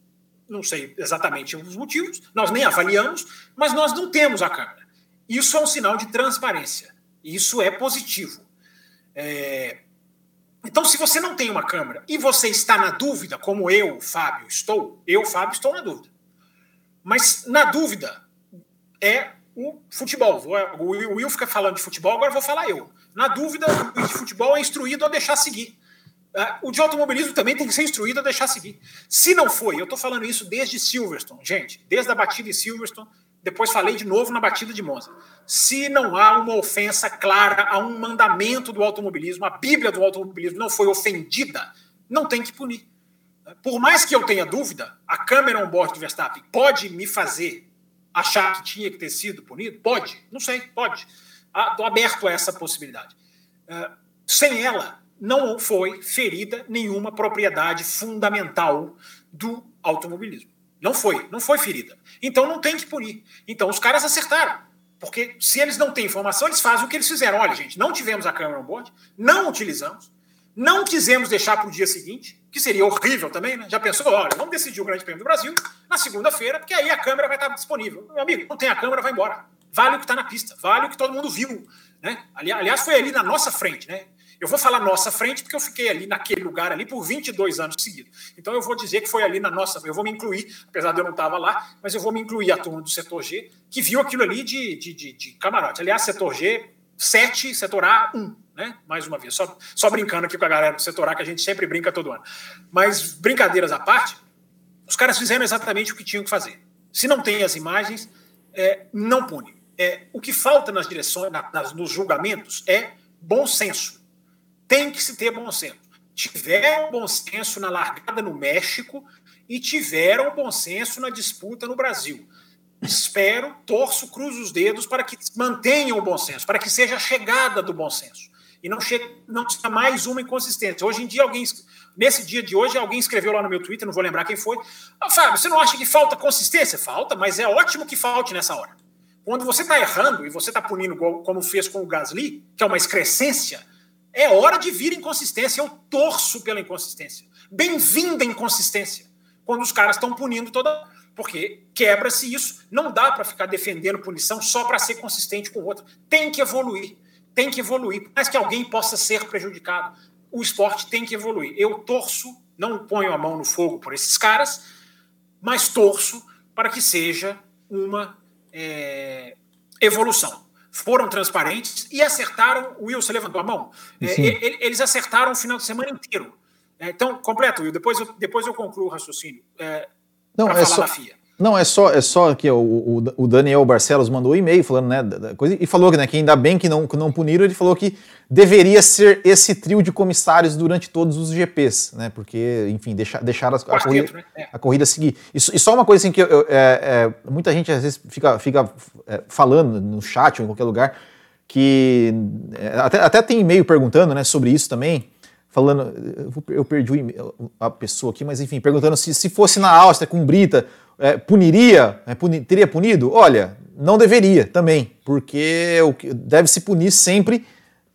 não sei exatamente os motivos, nós nem avaliamos, mas nós não temos a câmera. Isso é um sinal de transparência. Isso é positivo. É... Então, se você não tem uma câmera e você está na dúvida, como eu, Fábio, estou, eu, Fábio, estou na dúvida. Mas na dúvida é o futebol. O Will fica falando de futebol, agora vou falar eu. Na dúvida, o futebol é instruído a deixar seguir. Ah, o de automobilismo também tem que ser instruído a deixar seguir. Se não foi, eu estou falando isso desde Silverstone, gente, desde a batida em Silverstone, depois falei de novo na batida de Monza. Se não há uma ofensa clara a um mandamento do automobilismo, a Bíblia do automobilismo não foi ofendida, não tem que punir. Por mais que eu tenha dúvida, a câmera on-board do Verstappen pode me fazer achar que tinha que ter sido punido? Pode, não sei, pode. Estou ah, aberto a essa possibilidade. Uh, sem ela, não foi ferida nenhuma propriedade fundamental do automobilismo. Não foi, não foi ferida. Então não tem que punir. Então os caras acertaram. Porque se eles não têm informação, eles fazem o que eles fizeram. Olha, gente, não tivemos a câmera on board, não utilizamos, não quisemos deixar para o dia seguinte, que seria horrível também, né? Já pensou, olha, vamos decidir o Grande Prêmio do Brasil na segunda-feira, porque aí a câmera vai estar disponível. Meu amigo, não tem a câmera, vai embora. Vale o que está na pista, vale o que todo mundo viu. Né? Aliás, foi ali na nossa frente, né? Eu vou falar nossa frente porque eu fiquei ali naquele lugar ali por 22 anos seguidos. Então eu vou dizer que foi ali na nossa, eu vou me incluir, apesar de eu não estar lá, mas eu vou me incluir a turma do setor G, que viu aquilo ali de, de, de, de camarote. Aliás, setor G, 7, setor A, 1, né? Mais uma vez, só, só brincando aqui com a galera do setor A, que a gente sempre brinca todo ano. Mas brincadeiras à parte, os caras fizeram exatamente o que tinham que fazer. Se não tem as imagens, é, não pune. É, o que falta nas direções, nas, nos julgamentos, é bom senso tem que se ter bom senso. Tiveram bom senso na largada no México e tiveram bom senso na disputa no Brasil. Espero, torço, cruzo os dedos para que mantenham o bom senso, para que seja a chegada do bom senso. E não, não seja mais uma inconsistência. Hoje em dia, alguém, nesse dia de hoje, alguém escreveu lá no meu Twitter, não vou lembrar quem foi. Ah, Fábio, você não acha que falta consistência? Falta, mas é ótimo que falte nessa hora. Quando você está errando e você está punindo como fez com o Gasly, que é uma excrescência, é hora de vir inconsistência. Eu torço pela inconsistência. Bem-vinda inconsistência. Quando os caras estão punindo toda. Porque quebra-se isso. Não dá para ficar defendendo punição só para ser consistente com o outro. Tem que evoluir. Tem que evoluir. Mais que alguém possa ser prejudicado, o esporte tem que evoluir. Eu torço, não ponho a mão no fogo por esses caras, mas torço para que seja uma é, evolução foram transparentes e acertaram. O Will, você levantou a mão? É, eles acertaram o final de semana inteiro. É, então, completo, Will, depois eu, depois eu concluo o raciocínio. É, Não, é só, Não, é só, é só que o, o, Daniel Barcelos mandou um e-mail falando, né, da coisa, e falou né, que ainda bem que não, que não puniram, ele falou que deveria ser esse trio de comissários durante todos os GPs, né, porque, enfim, deixar, deixar a, a, corrida, né? é. a corrida seguir. E, e, só uma coisa assim que eu, eu, é, é, muita gente às vezes fica, fica é, falando no chat ou em qualquer lugar, que é, até, até tem e-mail perguntando né, sobre isso também, falando, eu perdi a pessoa aqui, mas enfim, perguntando se, se fosse na Áustria com Brita, é, puniria, é, puni, teria punido? Olha, não deveria também, porque deve se punir sempre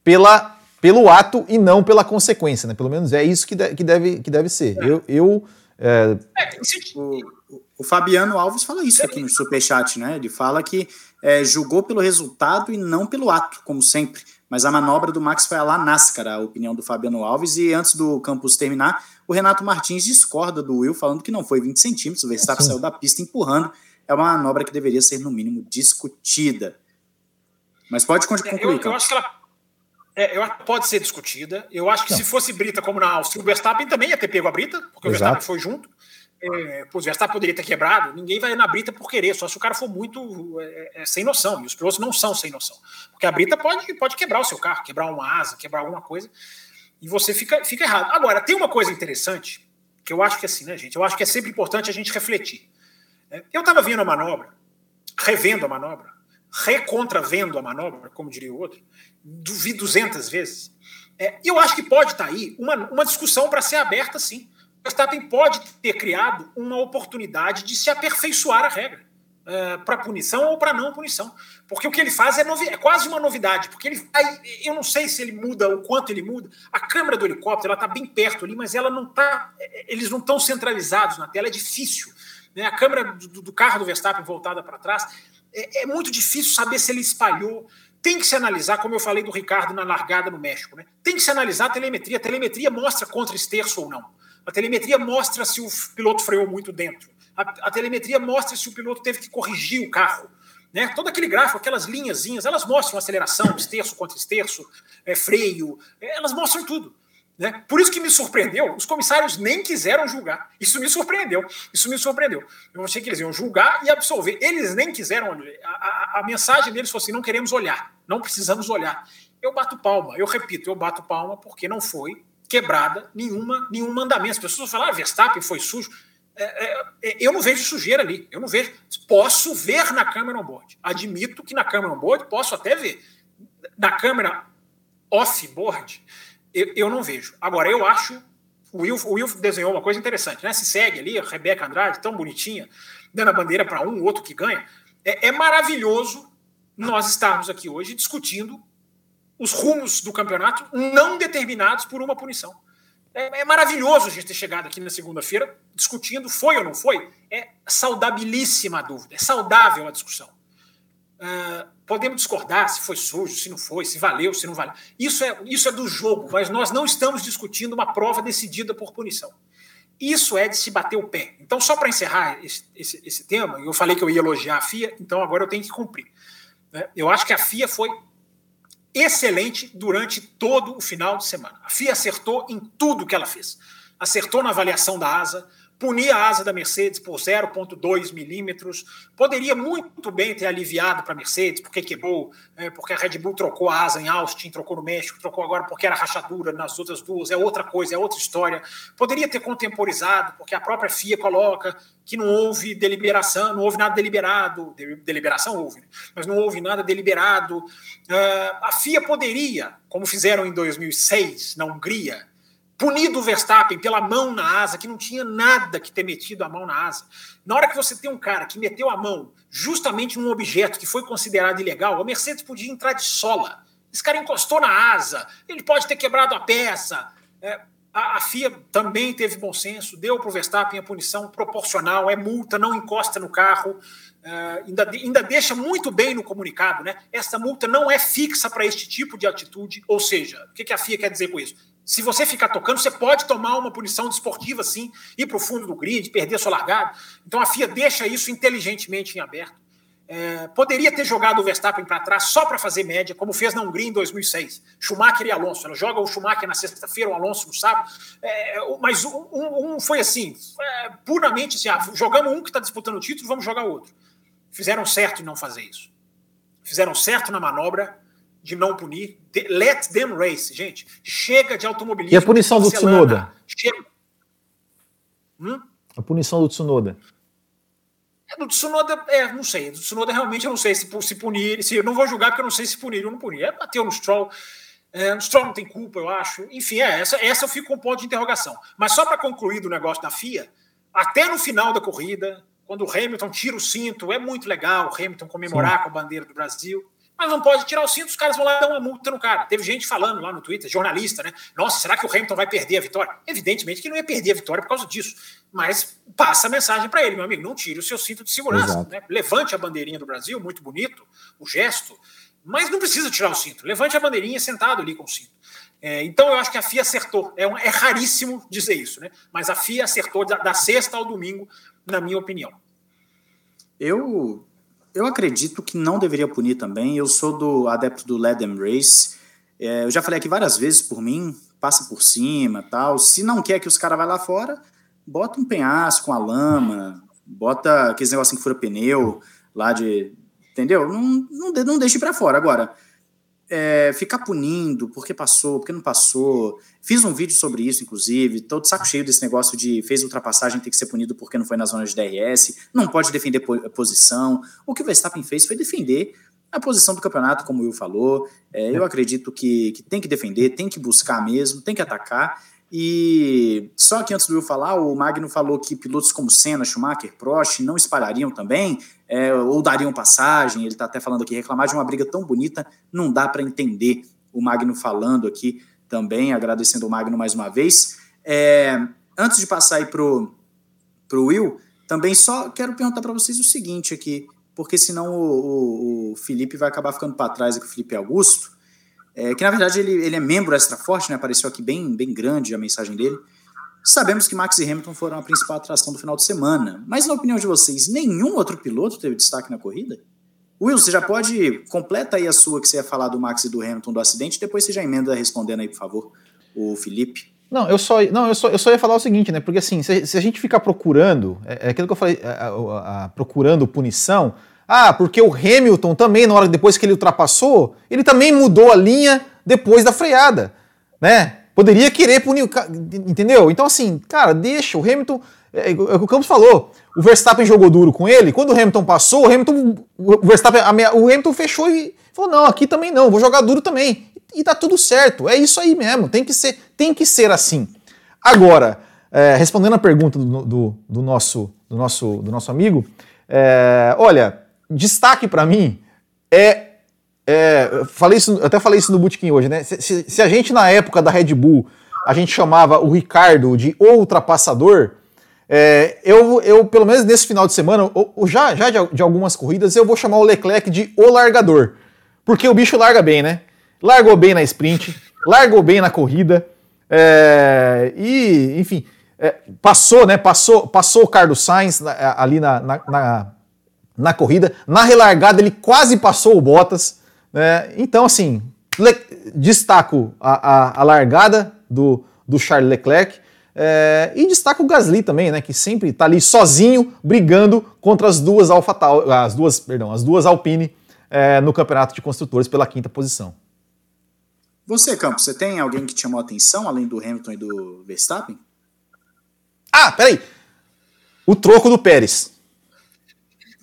pela, pelo ato e não pela consequência, né? Pelo menos é isso que, de, que, deve, que deve ser. É. Eu, eu é... o, o, Fabiano Alves fala isso aqui no Superchat, né? Ele fala que é, julgou pelo resultado e não pelo ato, como sempre mas a manobra do Max foi a lá NASCAR, a opinião do Fabiano Alves. E antes do campus terminar, o Renato Martins discorda do Will, falando que não foi 20 centímetros, o Verstappen saiu da pista empurrando. É uma manobra que deveria ser, no mínimo, discutida. Mas pode concluir. Eu, eu acho que ela é, eu, pode ser discutida. Eu acho que não. se fosse Brita como na Áustria, o Verstappen também ia ter pego a Brita, porque Exato. o Verstappen foi junto é, o Verstappen poderia ter quebrado, ninguém vai na brita por querer, só se o cara for muito é, é, sem noção. E os pilotos não são sem noção. Porque a brita pode, pode quebrar o seu carro, quebrar uma asa, quebrar alguma coisa, e você fica, fica errado. Agora, tem uma coisa interessante, que eu acho que é assim, né, gente? Eu acho que é sempre importante a gente refletir. É, eu estava vendo a manobra, revendo a manobra, recontravendo a manobra, como diria o outro, vi 200 vezes. É, eu acho que pode estar tá aí uma, uma discussão para ser aberta, sim. Verstappen pode ter criado uma oportunidade de se aperfeiçoar a regra. Uh, é, para punição ou para não punição. Porque o que ele faz é, é, quase uma novidade. Porque ele eu não sei se ele muda o quanto ele muda. A câmera do helicóptero ela está bem perto ali, mas ela não tá. Eles não estão centralizados na tela, é difícil. Né? A câmera do, do carro do Verstappen voltada para trás é, é, muito difícil saber se ele espalhou. Tem que se analisar, como eu falei do Ricardo na largada no México, né? Tem que se analisar a telemetria. A telemetria mostra contra esterço ou não. A telemetria mostra se o piloto freou muito dentro. A, a telemetria mostra se o piloto teve que corrigir o carro. Né? Todo aquele gráfico, aquelas linhazinhas, elas mostram aceleração, esterço contra esterço, é, freio, é, elas mostram tudo. Né? Por isso que me surpreendeu, os comissários nem quiseram julgar. Isso me surpreendeu. Isso me surpreendeu. Eu achei que eles iam julgar e absolver. Eles nem quiseram. A, a, a mensagem deles foi assim: não queremos olhar, não precisamos olhar. Eu bato palma, eu repito, eu bato palma porque não foi quebrada nenhuma, nenhum mandamento. As pessoas falam, ah, Verstappen foi sujo. É, é, é, eu não vejo sujeira ali. Eu não vejo. Posso ver na câmera on-board. Admito que na câmera on-board posso até ver. Na câmera off-board, eu, eu, não vejo. Agora, eu acho. O Will, o Will desenhou uma coisa interessante, né? Se segue ali, a Rebeca Andrade, tão bonitinha, dando a bandeira para um, outro que ganha. É, é maravilhoso nós estarmos aqui hoje discutindo os rumos do campeonato não determinados por uma punição. É, é maravilhoso a gente ter chegado aqui na segunda-feira discutindo foi ou não foi. É saudabilíssima a dúvida, é saudável a discussão. Uh, podemos discordar se foi sujo, se não foi, se valeu, se não valeu. Isso é, isso é do jogo, mas nós não estamos discutindo uma prova decidida por punição. Isso é de se bater o pé. Então, só para encerrar esse, esse, esse tema, eu falei que eu ia elogiar a FIA, então agora eu tenho que cumprir. Né? Eu acho que a FIA foi excelente durante todo o final de semana. A FIA acertou em tudo que ela fez. Acertou na avaliação da asa, punir a asa da Mercedes por 0,2 milímetros. Poderia muito bem ter aliviado para a Mercedes, porque quebrou, é, porque a Red Bull trocou a asa em Austin, trocou no México, trocou agora porque era rachadura nas outras duas, é outra coisa, é outra história. Poderia ter contemporizado, porque a própria FIA coloca que não houve deliberação, não houve nada deliberado. Deliberação houve, né? mas não houve nada deliberado. Uh, a FIA poderia, como fizeram em 2006 na Hungria, punido o Verstappen pela mão na asa, que não tinha nada que ter metido a mão na asa. Na hora que você tem um cara que meteu a mão justamente num objeto que foi considerado ilegal, a Mercedes podia entrar de sola. Esse cara encostou na asa, ele pode ter quebrado a peça. É, a, a, FIA também teve bom senso, deu para o Verstappen a punição proporcional, é multa, não encosta no carro. Uh, ainda, ainda deixa muito bem no comunicado, né? Essa multa não é fixa para este tipo de atitude, ou seja, o que, que a FIA quer dizer com isso? Se você ficar tocando, você pode tomar uma punição desportiva, sim, ir para o fundo do grid, perder sua largada. Então a FIA deixa isso inteligentemente em aberto. É, poderia ter jogado o Verstappen para trás só para fazer média, como fez na Hungria em 2006. Schumacher e Alonso. Ela joga o Schumacher na sexta-feira, o Alonso no sábado. É, mas um, um, foi assim, é, puramente assim: ah, jogamos um que está disputando o título, vamos jogar outro. Fizeram certo em não fazer isso. Fizeram certo na manobra de não punir. Let them race, gente. Chega de automobilismo. E a punição do Tsunoda? Chega. Hum? A punição do Tsunoda. É, do Tsunoda, é, não sei. Do Tsunoda realmente eu não sei se, se punir. Se, eu não vou julgar porque eu não sei se punir ou não punir. É bateu no Stroll. É, o Stroll não tem culpa, eu acho. Enfim, é, essa, essa eu fico com um ponto de interrogação. Mas só para concluir do negócio da FIA, até no final da corrida, quando o Hamilton tira o cinto, é muito legal o Hamilton comemorar Sim. com a bandeira do Brasil. Mas não pode tirar o cinto, os caras vão lá dar uma multa no cara. Teve gente falando lá no Twitter, jornalista, né? Nossa, será que o Hamilton vai perder a vitória? Evidentemente que não ia perder a vitória por causa disso. Mas passa a mensagem para ele, meu amigo, não tire o seu cinto de segurança. Né? Levante a bandeirinha do Brasil, muito bonito o gesto, mas não precisa tirar o cinto. Levante a bandeirinha sentado ali com o cinto. É, então eu acho que a FIA acertou. É, um, é, raríssimo dizer isso, né? Mas a FIA acertou da, da sexta ao domingo, na minha opinião. Eu eu acredito que não deveria punir também. Eu sou do adepto do Let Them Race. É, eu já falei aqui várias vezes por mim, passa por cima tal. Se não quer que os caras vá lá fora, bota um penhasco com a lama, bota aqueles negocinho que fura pneu lá de. Entendeu? Não, não, não deixe para fora. Agora, é, ficar punindo porque passou, porque não passou. Fiz um vídeo sobre isso, inclusive. Tô de saco cheio desse negócio de fez ultrapassagem tem que ser punido porque não foi na zona de DRS. Não pode defender posição. O que o Verstappen fez foi defender a posição do campeonato, como o Will falou. É, eu acredito que, que tem que defender, tem que buscar mesmo, tem que atacar. E só que antes do Will falar, o Magno falou que pilotos como Senna, Schumacher, Prost não espalhariam também, é, ou dariam passagem. Ele está até falando aqui, reclamar de uma briga tão bonita, não dá para entender o Magno falando aqui também, agradecendo o Magno mais uma vez. É, antes de passar aí pro, pro Will, também só quero perguntar para vocês o seguinte aqui, porque senão o, o, o Felipe vai acabar ficando para trás aqui, o Felipe Augusto é, que na verdade ele, ele é membro extra forte, né? Apareceu aqui bem, bem grande a mensagem dele. Sabemos que Max e Hamilton foram a principal atração do final de semana, mas na opinião de vocês, nenhum outro piloto teve destaque na corrida? Will, você já pode completa aí a sua que você ia falar do Max e do Hamilton do acidente, depois você já emenda respondendo aí, por favor, o Felipe. Não, eu só, não, eu só, eu só ia falar o seguinte, né? Porque assim, se, se a gente ficar procurando, é, é aquilo que eu falei, é, a, a, procurando punição, ah, porque o Hamilton também, na hora depois que ele ultrapassou, ele também mudou a linha depois da freada, né? Poderia querer punir o entendeu? Então, assim, cara, deixa. O Hamilton. É, é, o que o Campos falou. O Verstappen jogou duro com ele. Quando o Hamilton passou, o Hamilton. O Verstappen. O Hamilton fechou e falou: não, aqui também não, vou jogar duro também. E tá tudo certo. É isso aí mesmo. Tem que ser, tem que ser assim. Agora, é, respondendo a pergunta do, do, do, nosso, do, nosso, do nosso amigo, é, olha, destaque para mim é, é, falei isso, até falei isso no Bootkin hoje, né? Se, se, se, a gente na época da Red Bull a gente chamava o Ricardo de ultrapassador, é, eu, eu pelo menos nesse final de semana, já, já de, de, algumas corridas, eu vou chamar o Leclerc de o largador, porque o bicho larga bem, né? Largou bem na sprint, largou bem na corrida, é, e enfim, é, passou, né? Passou, passou o Carlos Sainz ali na, na, na na corrida. Na relargada ele quase passou o Bottas. Né? Então, assim, destaco a, a, a, largada do, do Charles Leclerc é, e destaco o Gasly também, né? Que sempre está ali sozinho brigando contra as duas Alfa as duas, perdão, as duas Alpine é, no campeonato de construtores pela quinta posição. Você, Campos, você tem alguém que te chamou a atenção além do Hamilton e do Verstappen? Ah, peraí. O troco do Pérez.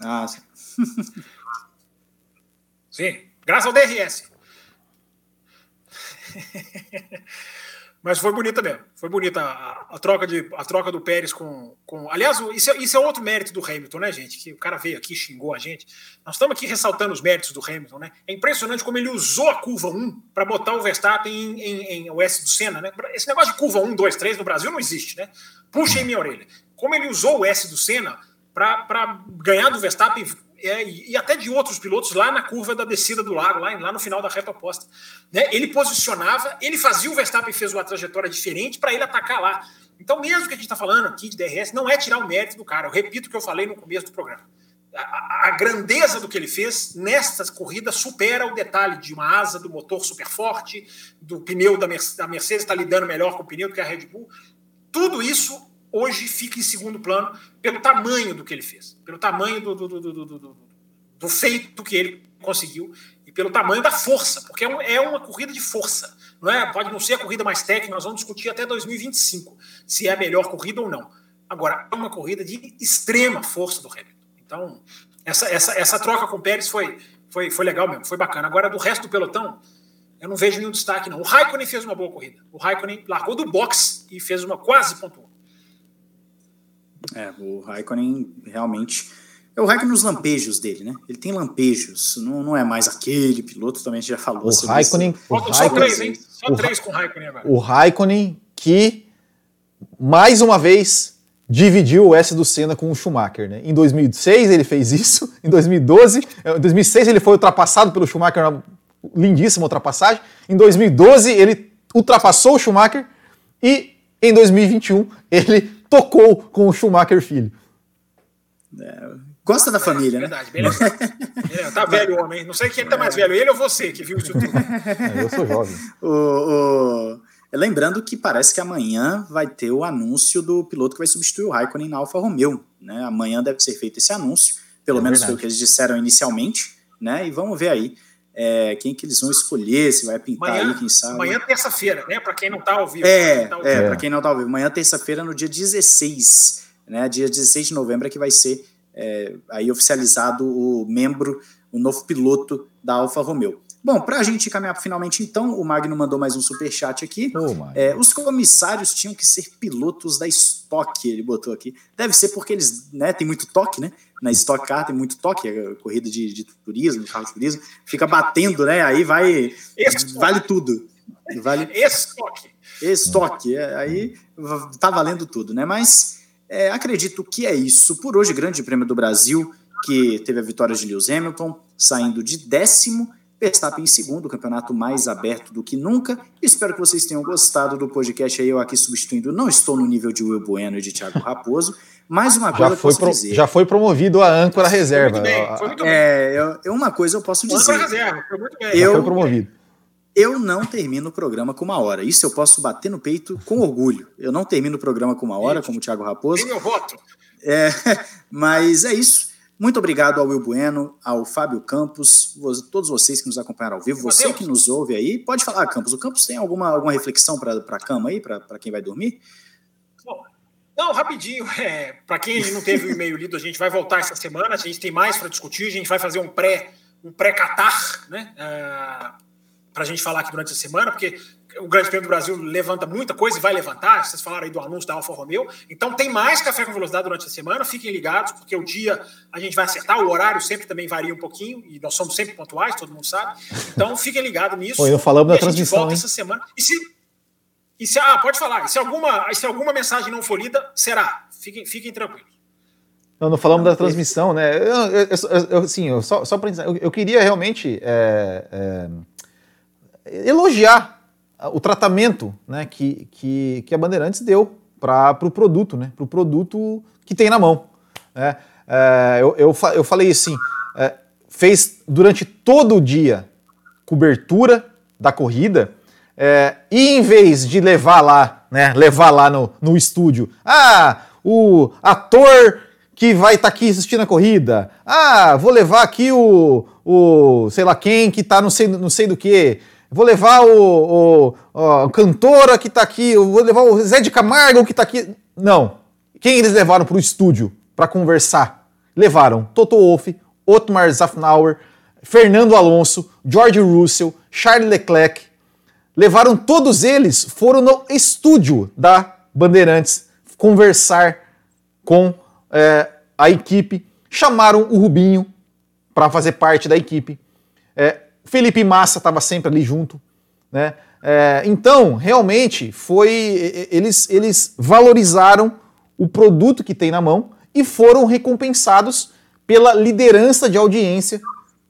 Ah, sim. *laughs* sim, graças ao DRS. *laughs* Mas foi bonita mesmo. Foi bonita a, a, troca, de, a troca do Pérez com. com... Aliás, isso é, isso é outro mérito do Hamilton, né, gente? Que o cara veio aqui xingou a gente. Nós estamos aqui ressaltando os méritos do Hamilton, né? É impressionante como ele usou a curva 1 para botar o Verstappen em, em, em, o S do Senna, né? Esse negócio de curva 1, 2, 3 no Brasil não existe, né? Puxa em minha orelha. Como ele usou o S do Senna para ganhar do Verstappen é, e até de outros pilotos lá na curva da descida do lago, lá, lá no final da reta oposta. Né? Ele posicionava, ele fazia o Verstappen fez uma trajetória diferente para ele atacar lá. Então, mesmo que a gente está falando aqui de DRS, não é tirar o mérito do cara. Eu repito o que eu falei no começo do programa. a, a, grandeza do que ele fez nesta corrida supera o detalhe de uma asa do motor super forte, do pneu da, Mercedes, da Mercedes está lidando melhor com o pneu do que a Red Bull. Tudo isso hoje fica em segundo plano pelo tamanho do que ele fez, pelo tamanho do, do, do, do, do feito que ele conseguiu e pelo tamanho da força, porque é, é uma corrida de força. Não é? Pode não ser a corrida mais técnica, nós vamos discutir até 2025 se é a melhor corrida ou não. Agora, é uma corrida de extrema força do Hamilton. Então, essa, essa, essa troca com o Pérez foi, foi, foi legal mesmo, foi bacana. Agora, do resto do pelotão, eu não vejo nenhum destaque, não. O Raikkonen fez uma boa corrida. O Raikkonen largou do box e fez uma quase pontuou. É, o Raikkonen realmente. É o Raikkonen nos lampejos dele, né? Ele tem lampejos, não, não é mais aquele piloto, também a gente já falou. O Raikkonen. O Raikkonen só três, hein? Só três com o Raikkonen agora. O Raikkonen que, mais uma vez, dividiu o S do Senna com o Schumacher. Né? Em 2006 ele fez isso, *laughs* em 2012, eh, em 2006 ele foi ultrapassado pelo Schumacher, uma lindíssima ultrapassagem. Em 2012 ele ultrapassou o Schumacher e em 2021 ele tocou com o Schumacher filho. É, gosta da família, é, né? Verdade, é, tá velho o homem. Não sei quem tá mais velho, ele ou você que viu isso tudo. É, eu sou jovem. o, o... Lembrando que parece que amanhã vai ter o anúncio do piloto que vai substituir o Raikkonen na Alfa Romeo. Né? Amanhã deve ser feito esse anúncio, pelo é menos foi o que eles disseram inicialmente, né? E vamos ver aí é, quem que eles vão escolher, se vai pintar amanhã, aí, quem sabe. Amanhã terça-feira, né? Para quem não está ao vivo. É, tá é, para quem não está ao vivo. Amanhã terça-feira, no dia 16, né? Dia 16 de novembro é que vai ser é, aí oficializado o membro, o novo piloto da Alfa Romeo. Bom, para a gente caminhar finalmente, então, o Magno mandou mais um super chat aqui. Oh, é, os comissários tinham que ser pilotos da Stock, ele botou aqui. Deve ser porque eles né, tem muito toque, né? Na Stock Car tem muito toque, é corrida de, de turismo, carro de turismo, fica batendo, né? Aí vai. Vale tudo. Vale. Estoque. Estoque. É, aí tá valendo tudo, né? Mas é, acredito que é isso. Por hoje, Grande Prêmio do Brasil, que teve a vitória de Lewis Hamilton, saindo de décimo Verstappen em segundo, o campeonato mais aberto do que nunca. Espero que vocês tenham gostado do podcast aí, eu aqui substituindo. Não estou no nível de Will Bueno e de Thiago Raposo. Mais uma coisa já foi, pro, dizer. já foi promovido a âncora reserva. Foi muito bem, foi muito bem. É, eu, uma coisa eu posso dizer. Âncora reserva, foi muito bem. Eu, já foi promovido. Eu não termino o programa com uma hora. Isso eu posso bater no peito com orgulho. Eu não termino o programa com uma hora, como o Thiago Raposo. Tem meu voto. É, *laughs* mas é isso. Muito obrigado ao Will Bueno, ao Fábio Campos, todos vocês que nos acompanharam ao vivo, você que nos ouve aí. Pode falar, Campos. O Campos tem alguma, alguma reflexão para a cama aí, para quem vai dormir? Não, rapidinho. *laughs* É, para quem não teve o e-mail lido, a gente vai voltar essa semana. A gente tem mais para discutir. A gente vai fazer um pré um pré-catar, né? Uh, para a gente falar aqui durante a semana, porque o Grande Prêmio do Brasil levanta muita coisa e vai levantar. Vocês falaram aí do anúncio da Alfa Romeo. Então tem mais café com velocidade durante a semana. Fiquem ligados, porque o dia a gente vai acertar. O horário sempre também varia um pouquinho e nós somos sempre pontuais, todo mundo sabe. Então fiquem ligados nisso. Pô, eu falamos da transmissão. volta hein? essa semana. E se, e se, ah, pode falar. E se alguma, se alguma mensagem não for lida, será. Fiquem, fiquem tranquilos. Não, não falamos não, da transmissão, né? Eu, eu, eu, assim, eu, só, só para eu, eu queria realmente é, é, elogiar o tratamento né, que, que, que a Bandeirantes deu para o pro produto, né, para o produto que tem na mão. Né? É, eu, eu, eu falei assim, é, fez durante todo o dia cobertura da corrida é, e em vez de levar lá, né, levar lá no, no estúdio, ah, o ator que vai estar tá aqui assistindo a corrida, ah, vou levar aqui o, o sei lá quem que está não sei, não sei do que, vou levar o, o, o cantora que está aqui, vou levar o Zé de Camargo que está aqui. Não. Quem eles levaram para o estúdio para conversar? Levaram Toto Wolff, Otmar Zafnauer, Fernando Alonso, George Russell, Charles Leclerc. Levaram todos eles, foram no estúdio da Bandeirantes conversar com é, a equipe. Chamaram o Rubinho para fazer parte da equipe. É, Felipe Massa estava sempre ali junto, né? É, então, realmente, foi eles, eles valorizaram o produto que tem na mão e foram recompensados pela liderança de audiência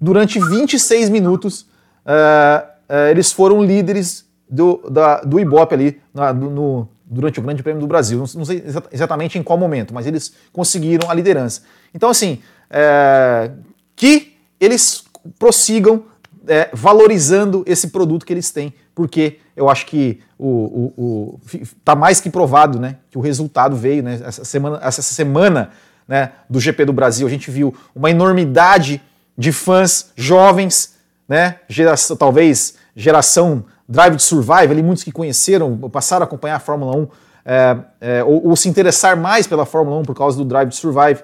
durante 26 minutos. É, eles foram líderes do, da, do Ibope ali na, no, durante o Grande Prêmio do Brasil. Não, não, sei exatamente em qual momento, mas eles conseguiram a liderança. Então, assim, é, que eles prossigam é, valorizando esse produto que eles têm, porque eu acho que o, o, o, tá mais que provado, né, que o resultado veio, né, essa semana, essa semana, né, do GP do Brasil, a gente viu uma enormidade de fãs jovens, né, geração, talvez geração Drive to Survive, ali muitos que conheceram, passaram a acompanhar a Fórmula 1, é, é, ou, ou, se interessar mais pela Fórmula 1 por causa do Drive to Survive,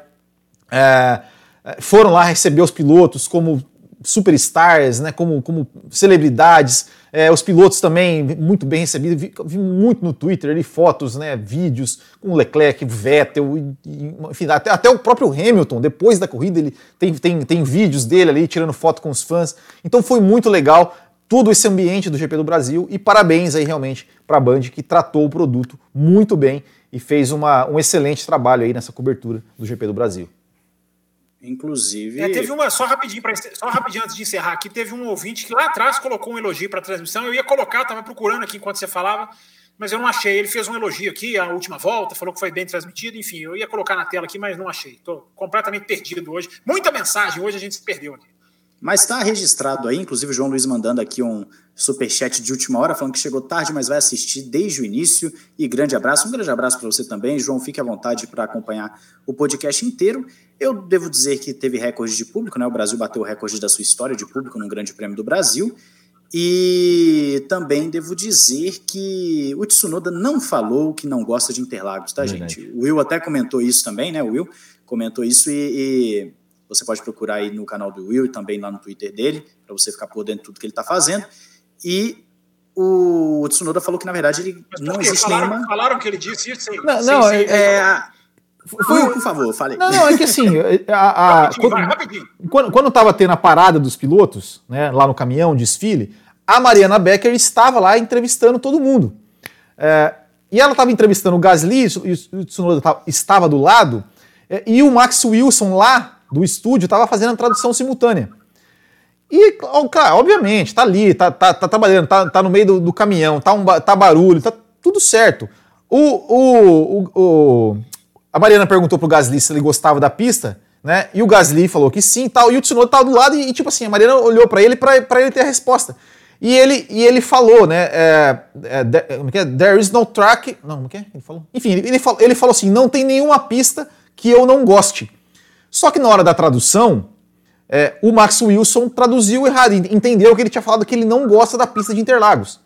é, é, foram lá receber os pilotos como superstars, né, como, como celebridades, é, os pilotos também muito bem recebidos, vi, vi, muito no Twitter ali fotos, né, vídeos com Leclerc, Vettel, e, enfim, até, até, o próprio Hamilton, depois da corrida, ele tem, tem, tem vídeos dele ali tirando foto com os fãs, então foi muito legal todo esse ambiente do GP do Brasil e parabéns aí realmente para a Band que tratou o produto muito bem e fez uma, um excelente trabalho aí nessa cobertura do GP do Brasil. Inclusive. É, teve uma, só rapidinho, pra, só rapidinho antes de encerrar aqui, teve um ouvinte que lá atrás colocou um elogio para a transmissão. Eu ia colocar, estava procurando aqui enquanto você falava, mas eu não achei. Ele fez um elogio aqui, a última volta, falou que foi bem transmitido. Enfim, eu ia colocar na tela aqui, mas não achei. Estou completamente perdido hoje. Muita mensagem, hoje a gente se perdeu aqui. Mas está registrado aí, inclusive o João Luiz mandando aqui um superchat de última hora, falando que chegou tarde, mas vai assistir desde o início. E grande abraço, um grande abraço para você também. João, fique à vontade para acompanhar o podcast inteiro. Eu devo dizer que teve recorde de público, né? O Brasil bateu o recorde da sua história de público no Grande Prêmio do Brasil. E também devo dizer que o Tsunoda não falou que não gosta de Interlagos, tá, gente? O Will até comentou isso também, né? O Will comentou isso e, e você pode procurar aí no canal do Will e também lá no Twitter dele, para você ficar por dentro de tudo que ele está fazendo. E o Tsunoda falou que, na verdade, ele não existe falaram, nenhuma. Falaram que ele disse isso? Sim, não, não sim, sim, é, é, foi, por favor, falei. Não, não, é que assim, *laughs* a, a, rapidinho, quando, vai, quando, quando tava tendo a parada dos pilotos, né, lá no caminhão, desfile, a Mariana Becker estava lá entrevistando todo mundo. É, e ela estava entrevistando o Gasly, e o Tsunoda estava do lado, é, e o Max Wilson lá do estúdio estava fazendo a tradução simultânea. E, cara, obviamente, tá ali, tá, tá, tá trabalhando, tá, tá no meio do, do, caminhão, tá, um, tá barulho, tá tudo certo. O, o, o, o, a Mariana perguntou pro Gasly se ele gostava da pista, né? E o Gasly falou que sim tal. E o Tsunoda tava do lado e, e tipo assim, a Mariana olhou para ele para ele ter a resposta. E ele, e ele falou, né? É, é, como é, There is no track. Não, como é que é? Ele falou. Enfim, ele, ele, falou, ele falou assim: não tem nenhuma pista que eu não goste. Só que na hora da tradução, é, o Max Wilson traduziu errado, entendeu que ele tinha falado que ele não gosta da pista de Interlagos.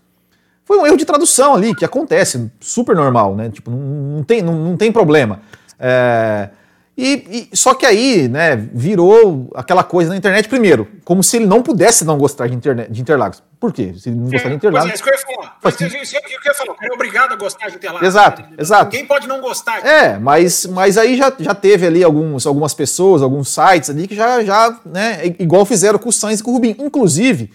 Foi um erro de tradução ali, que acontece, super normal, né? Tipo, não, não tem, não, não, tem problema. É, e, e, só que aí, né, virou aquela coisa na internet, primeiro, como se ele não pudesse não gostar de, internet, de Interlagos. Por quê? Se ele não gostar de Interlagos. Pois é, isso que eu ia falar. Faz... Isso, isso que eu ia falar. É obrigado a gostar de Interlagos. Exato, exato. Ninguém pode não gostar. É, mas, mas aí já, já teve ali alguns, algumas pessoas, alguns sites ali que já, já, né, igual fizeram com o Sainz e com o Rubinho. Inclusive,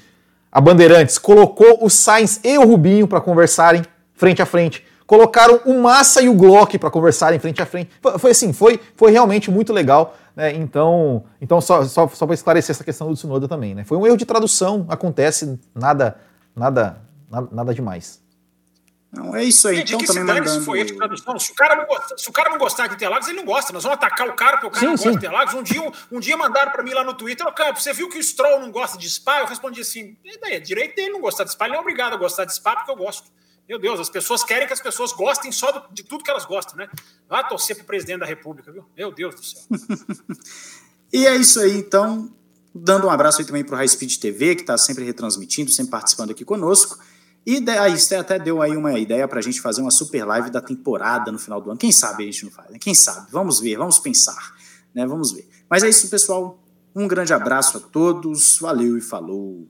a Bandeirantes colocou o Sainz e o Rubinho para conversarem frente a frente colocaram o Massa e o Glock para conversarem frente a frente. Foi assim, foi, foi realmente muito legal. Né? Então, então só, só, só para esclarecer essa questão do Tsunoda também. Né? Foi um erro de tradução, acontece nada, nada, nada, nada demais. Não, é isso aí. Então, também mandando... se foi erro de tradução. Se o, cara não gostar, se o cara não gostar de Interlagos, ele não gosta. Nós vamos atacar o cara porque o cara sim, não gosta sim. de Interlagos. Um dia, um, dia mandaram para mim lá no Twitter, Campo, você viu que o Stroll não gosta de Spa? Eu respondi assim, e daí? É direito dele não gostar de Spa. Ele é obrigado a gostar de Spa porque eu gosto. Meu Deus, as pessoas querem que as pessoas gostem só do, de tudo que elas gostam, né? Vá torcer para o presidente da República, viu? Meu Deus do céu. *laughs* e é isso aí, então. Dando um abraço aí também para o High Speed TV, que está sempre retransmitindo, sempre participando aqui conosco. E aí, você até deu aí uma ideia para a gente fazer uma super live da temporada no final do ano. Quem sabe a gente não faz, né? Quem sabe? Vamos ver, vamos pensar, né? Vamos ver. Mas é isso, pessoal. Um grande abraço a todos. Valeu e falou.